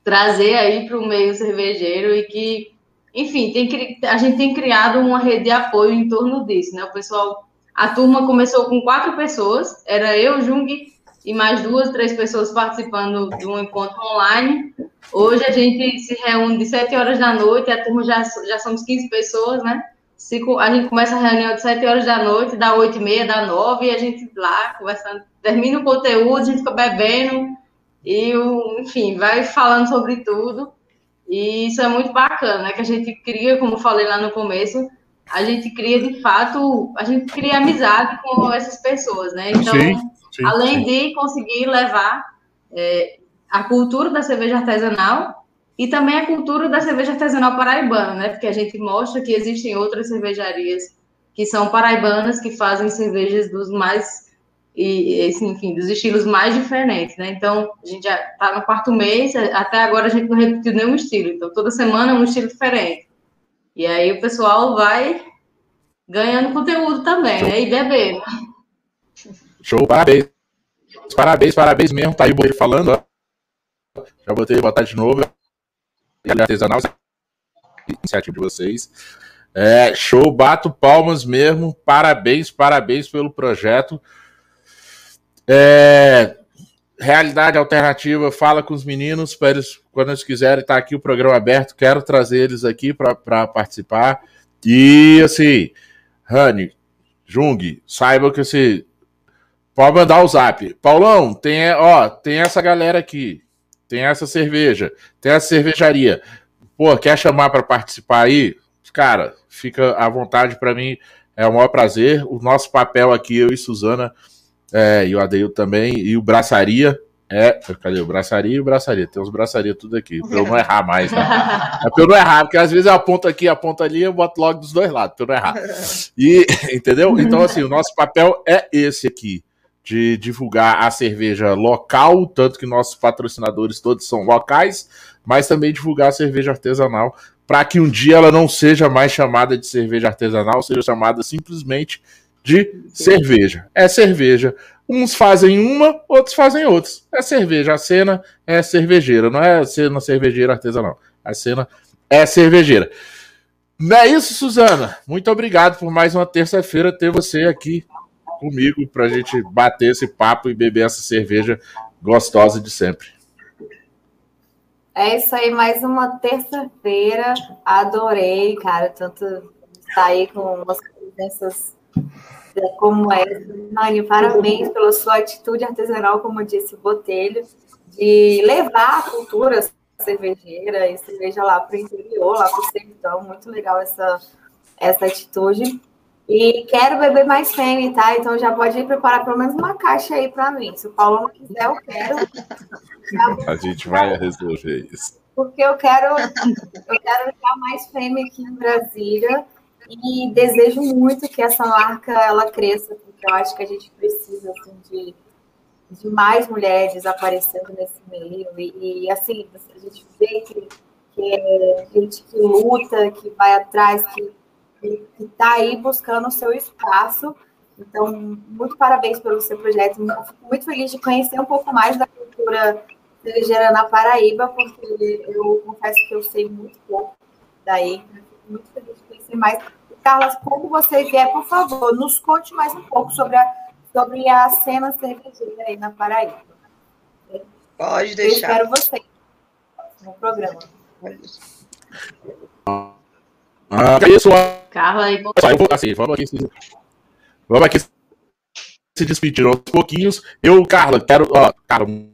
trazer aí para o meio cervejeiro e que, enfim, tem, a gente tem criado uma rede de apoio em torno disso, né? O pessoal, a turma começou com quatro pessoas, era eu, Jung, e mais duas, três pessoas participando de um encontro online. Hoje a gente se reúne de 7 horas da noite, a turma já, já somos 15 pessoas, né? A gente começa a reunião de 7 horas da noite, dá 8 e meia, dá 9, e a gente lá conversando, termina o conteúdo, a gente fica bebendo, e, enfim, vai falando sobre tudo. E isso é muito bacana, né? Que a gente cria, como falei lá no começo, a gente cria de fato, a gente cria amizade com essas pessoas, né? Então, Sim Sim, além sim. de conseguir levar é, a cultura da cerveja artesanal e também a cultura da cerveja artesanal paraibana, né? Porque a gente mostra que existem outras cervejarias que são paraibanas que fazem cervejas dos mais e assim, enfim, dos estilos mais diferentes, né? Então, a gente já está no quarto mês, até agora a gente não repetiu nenhum estilo, então toda semana é um estilo diferente. E aí o pessoal vai ganhando conteúdo também, né? E bebendo. Show, parabéns. Parabéns, parabéns mesmo. Tá aí o falando, ó. Já botei botar de novo. Artesanal, iniciativa de vocês. É, show, bato palmas mesmo. Parabéns, parabéns pelo projeto. É, realidade alternativa, fala com os meninos para eles, quando eles quiserem, tá aqui o programa aberto. Quero trazer eles aqui para participar. E assim, Rani, Jung, saiba que esse Pode mandar o zap. Paulão, tem, ó, tem essa galera aqui. Tem essa cerveja. Tem essa cervejaria. Pô, quer chamar para participar aí? Cara, fica à vontade para mim. É o maior prazer. O nosso papel aqui, eu e Suzana, é, e o Adeil também, e o Braçaria, é. Cadê o braçaria e o braçaria? Tem os braçaria tudo aqui, pra eu não errar mais. Né? É pra eu não errar, porque às vezes eu aponto aqui, aponto ali, eu boto logo dos dois lados, pra eu não errar. E, entendeu? Então, assim, o nosso papel é esse aqui. De divulgar a cerveja local, tanto que nossos patrocinadores todos são locais, mas também divulgar a cerveja artesanal, para que um dia ela não seja mais chamada de cerveja artesanal, seja chamada simplesmente de cerveja. É cerveja. Uns fazem uma, outros fazem outros. É cerveja. A cena é cervejeira, não é cena cervejeira artesanal. A cena é cervejeira. Não é isso, Suzana? Muito obrigado por mais uma terça-feira ter você aqui comigo para a gente bater esse papo e beber essa cerveja gostosa de sempre. É isso aí, mais uma terça-feira. Adorei, cara, tanto estar aí com umas presenças como é. Nani, parabéns pela sua atitude artesanal, como disse o Botelho, de levar a cultura cervejeira e cerveja lá para o interior, lá para o sertão. Muito legal essa, essa atitude. E quero beber mais fêmea, tá? Então já pode ir preparar pelo menos uma caixa aí para mim. Se o Paulo não quiser, eu quero. A gente vai resolver isso. Porque eu quero, eu quero levar mais fêmea aqui em Brasília e desejo muito que essa marca ela cresça, porque eu acho que a gente precisa assim, de, de mais mulheres aparecendo nesse meio. E, e assim, a gente vê que, que é gente que luta, que vai atrás, que está aí buscando o seu espaço. Então, muito parabéns pelo seu projeto. Fico muito feliz de conhecer um pouco mais da cultura cervejeira na Paraíba, porque eu confesso que eu sei muito pouco daí. Fico muito feliz de conhecer mais. Carla, quando você vier, por favor, nos conte mais um pouco sobre a, sobre a cena cervejeira aí na Paraíba. Pode deixar. Eu espero você no programa. Ah, isso, Carla aí. assim, vamos aqui, vamos aqui se despedir aos pouquinhos. Eu, Carla, quero. Ó, cara, muito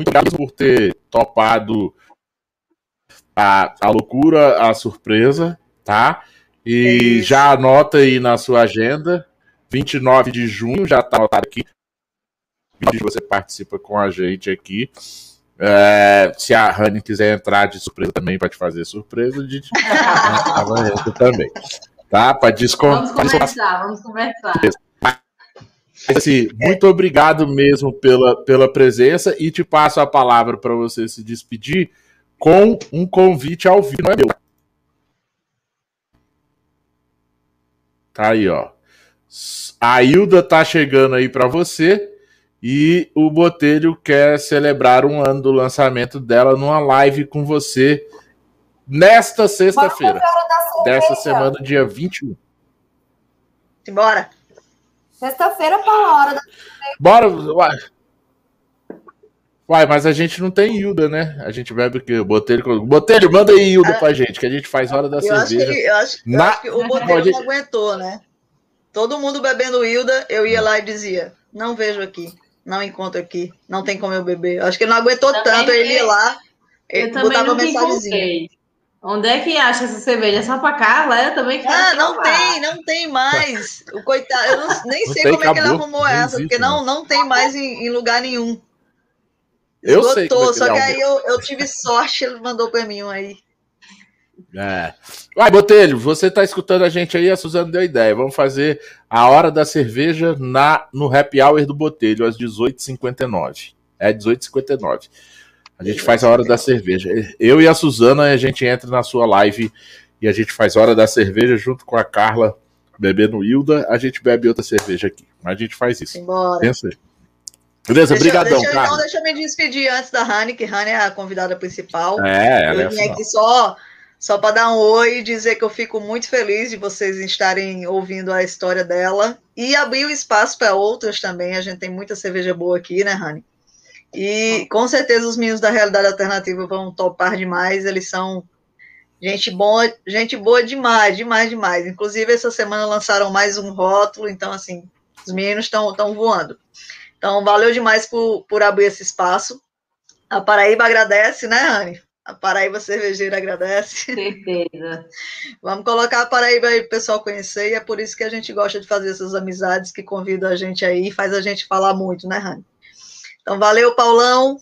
obrigado por ter topado a, a loucura, a surpresa, tá? E é já anota aí na sua agenda, 29 de junho, já está anotado aqui. Você participa com a gente aqui. É, se a Rani quiser entrar de surpresa também para te fazer surpresa, a gente também. Tá? Para descontar. Vamos conversar, vamos conversar. Assim, muito obrigado mesmo pela, pela presença e te passo a palavra para você se despedir com um convite ao vivo, não é meu? Tá aí, ó. A Hilda tá chegando aí para você e o Botelho quer celebrar um ano do lançamento dela numa live com você nesta sexta-feira. Dessa semana, dia 21. Bora. Sexta-feira, para a hora da Bora. Uai. Uai, mas a gente não tem Hilda, né? A gente bebe o quê? Botelho, Botelho, manda aí Hilda pra gente, que a gente faz hora da eu cerveja. Acho que, eu, acho, eu Na... acho que o Botelho gente... não aguentou, né? Todo mundo bebendo Hilda, eu ia lá e dizia: não vejo aqui, não encontro aqui, não tem como eu beber. Eu acho que ele não aguentou também tanto, ele ia lá, ele botava mensagenzinha. Onde é que acha essa cerveja? É só pra Carla? Eu também quero. Ah, não tem, não tem mais. O coitado, eu não, nem não sei como acabou, é que ele arrumou essa, existe, porque não, não tem mais em, em lugar nenhum. Eu Esgotou, sei. É só que aí eu, eu tive sorte, ele mandou para mim um aí. É. Vai, Botelho, você está escutando a gente aí, a Suzana deu ideia. Vamos fazer a hora da cerveja na no happy hour do Botelho, às 18h59. É 18h59. A gente faz a hora da cerveja. Eu e a Suzana, a gente entra na sua live e a gente faz a hora da cerveja junto com a Carla bebendo Hilda. A gente bebe outra cerveja aqui. Mas a gente faz isso. Embora. Pensa aí. Beleza, brigadão, deixa, cara. Então, deixa eu me despedir antes da Rani, que Rani é a convidada principal. É, ela eu é vim aqui só, só para dar um oi e dizer que eu fico muito feliz de vocês estarem ouvindo a história dela e abrir o espaço para outras também. A gente tem muita cerveja boa aqui, né, Rani? E com certeza os meninos da Realidade Alternativa vão topar demais. Eles são gente boa, gente boa demais, demais, demais. Inclusive, essa semana lançaram mais um rótulo, então, assim, os meninos estão voando. Então, valeu demais por, por abrir esse espaço. A Paraíba agradece, né, Anne? A Paraíba Cervejeira agradece. Certeza. Vamos colocar a Paraíba aí para o pessoal conhecer, e é por isso que a gente gosta de fazer essas amizades que convidam a gente aí e faz a gente falar muito, né, Rani? Então, valeu, Paulão.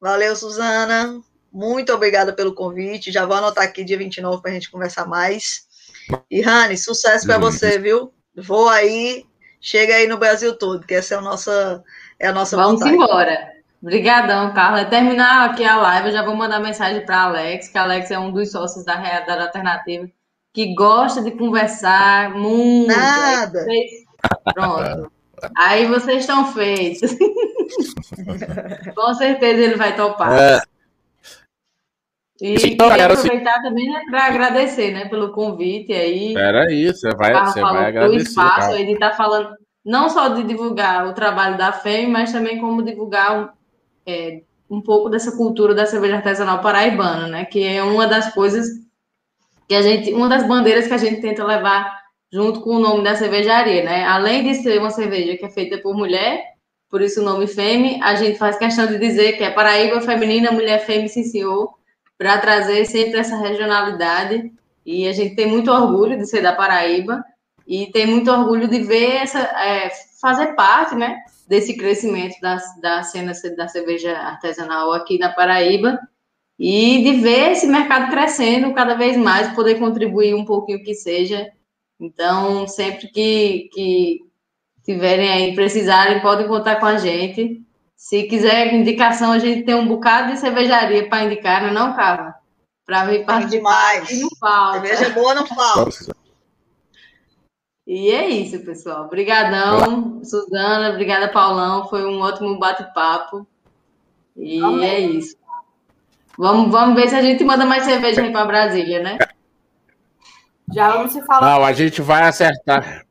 Valeu, Suzana. Muito obrigada pelo convite. Já vou anotar aqui dia 29 para a gente conversar mais. E, Rani, sucesso para você, viu? Vou aí, chega aí no Brasil todo, que essa é a nossa, é a nossa Vamos vontade. embora. Obrigadão, Carla. Terminar aqui a live, eu já vou mandar mensagem para Alex, que Alex é um dos sócios da Realidade Alternativa, que gosta de conversar muito. Nada. Pronto. Aí vocês estão feitos. Com certeza ele vai topar. É. E então, queria aproveitar também né, para agradecer né, pelo convite aí. Peraí, você vai, você vai agradecer. O espaço, ele está falando não só de divulgar o trabalho da FEM, mas também como divulgar é, um pouco dessa cultura da cerveja artesanal paraibana, né? Que é uma das coisas que a gente, uma das bandeiras que a gente tenta levar junto com o nome da cervejaria, né? Além de ser uma cerveja que é feita por mulher, por isso o nome Femme, a gente faz questão de dizer que é Paraíba feminina, mulher Femme, sim senhor, para trazer sempre essa regionalidade. E a gente tem muito orgulho de ser da Paraíba e tem muito orgulho de ver essa, é, fazer parte, né? Desse crescimento da, da cena da cerveja artesanal aqui na Paraíba e de ver esse mercado crescendo cada vez mais, poder contribuir um pouquinho que seja. Então, sempre que, que tiverem aí, precisarem, podem contar com a gente. Se quiser indicação, a gente tem um bocado de cervejaria para indicar, não é não, Carla? Para vir participar. Demais. Não falta. Cerveja boa não falta. E é isso, pessoal. Obrigadão, Suzana. Obrigada, Paulão. Foi um ótimo bate-papo. E Amém. é isso. Vamos, vamos ver se a gente manda mais cerveja aí para Brasília, né? Já vamos se falar. Não, a gente vai acertar.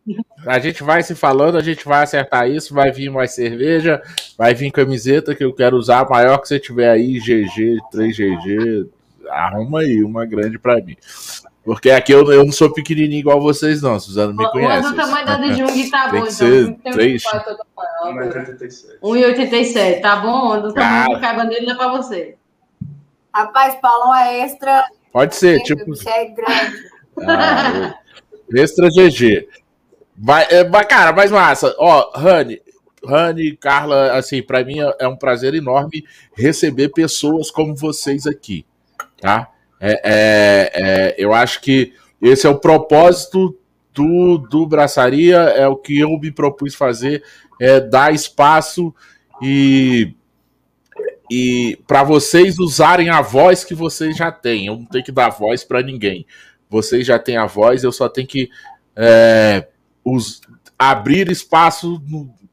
A gente vai se falando, a gente vai acertar isso. Vai vir mais cerveja, vai vir camiseta que eu quero usar, maior que você tiver aí, GG, 3GG. Arruma aí uma grande para mim. Porque aqui eu, eu não sou pequenininho igual vocês, não. Suzana me conhece. O tamanho da de Jung tá bom, então. Ser 3... 1,87. Tá bom? O tamanho que caiba nele é pra você. Rapaz, Paulão é extra. Pode ser, tipo. Você é grande. Ah, extra GG. Vai, é, cara, mais massa. Ó, Rani, Rani, Carla, assim, para mim é, é um prazer enorme receber pessoas como vocês aqui, tá? É, é, é, eu acho que esse é o propósito do, do Braçaria, é o que eu me propus fazer, é dar espaço e, e para vocês usarem a voz que vocês já têm. Eu não tenho que dar voz para ninguém. Vocês já têm a voz, eu só tenho que é, os, abrir espaço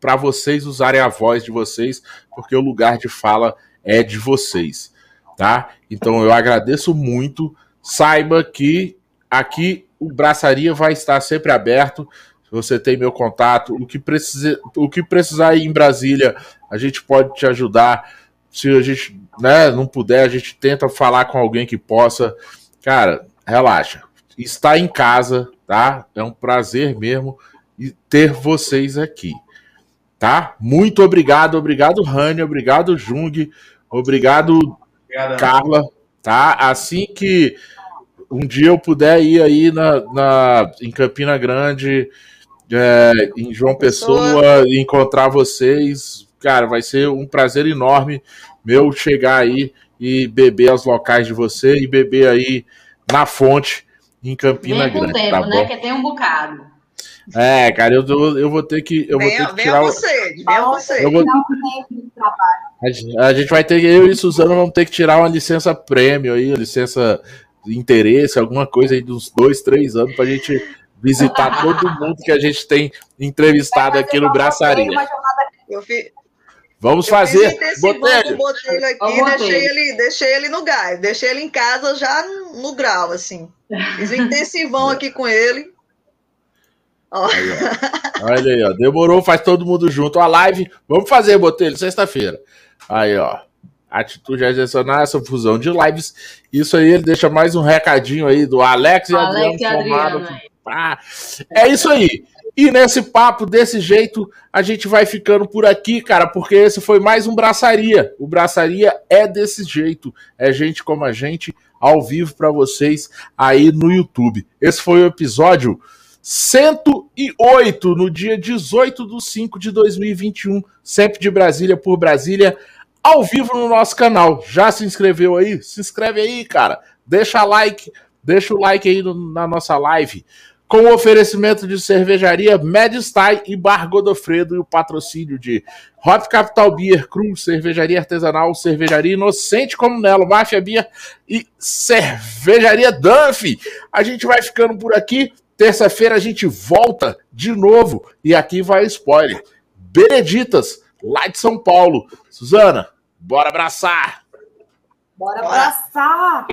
para vocês usarem a voz de vocês, porque o lugar de fala é de vocês tá? Então eu agradeço muito. Saiba que aqui o Braçaria vai estar sempre aberto. Você tem meu contato. O que, o que precisar ir em Brasília, a gente pode te ajudar. Se a gente né, não puder, a gente tenta falar com alguém que possa. Cara, relaxa. Está em casa, tá? É um prazer mesmo ter vocês aqui. Tá? Muito obrigado, obrigado, Rani, obrigado, Jung, obrigado, Obrigado. Carla, tá? Assim que um dia eu puder ir aí na, na, em Campina Grande, é, em João Pessoa, e encontrar vocês, cara, vai ser um prazer enorme meu chegar aí e beber as locais de você e beber aí na fonte em Campina Grande. Tempo, tá né? Que tem um bocado. É, cara, eu, eu vou ter que. Eu venha, vou ter que tirar. Você, venha você. Eu vou... A gente vai ter, eu e Suzano vamos ter que tirar uma licença prêmio aí, licença de interesse, alguma coisa aí dos dois, três anos pra gente visitar todo mundo que a gente tem entrevistado aqui no Braçaria. Vamos fazer. Botelho. Botelho aqui, deixei ele, deixei ele no gás, deixei ele em casa já no grau, assim. Fiz um intensivão aqui com ele. Aí, Olha aí, ó. Demorou, faz todo mundo junto. A live, vamos fazer, Botelho, sexta-feira. Aí, ó. Atitude a excepcional, essa fusão de lives. Isso aí, ele deixa mais um recadinho aí do Alex e Alex Adriano. Adriano ah, é isso aí. E nesse papo, desse jeito, a gente vai ficando por aqui, cara, porque esse foi mais um Braçaria. O Braçaria é desse jeito. É gente como a gente, ao vivo para vocês aí no YouTube. Esse foi o episódio 108, no dia 18 de 5 de 2021, sempre de Brasília por Brasília, ao vivo no nosso canal. Já se inscreveu aí? Se inscreve aí, cara. Deixa like, deixa o like aí no, na nossa live. Com o oferecimento de cervejaria Medstyle e Bar Godofredo e o patrocínio de Hop Capital Beer, Cruz, cervejaria artesanal, cervejaria Inocente como Nelo, Máfia Beer e cervejaria Dunphy. A gente vai ficando por aqui. Terça-feira a gente volta de novo e aqui vai spoiler. Beneditas, lá de São Paulo. Suzana, bora abraçar! Bora abraçar!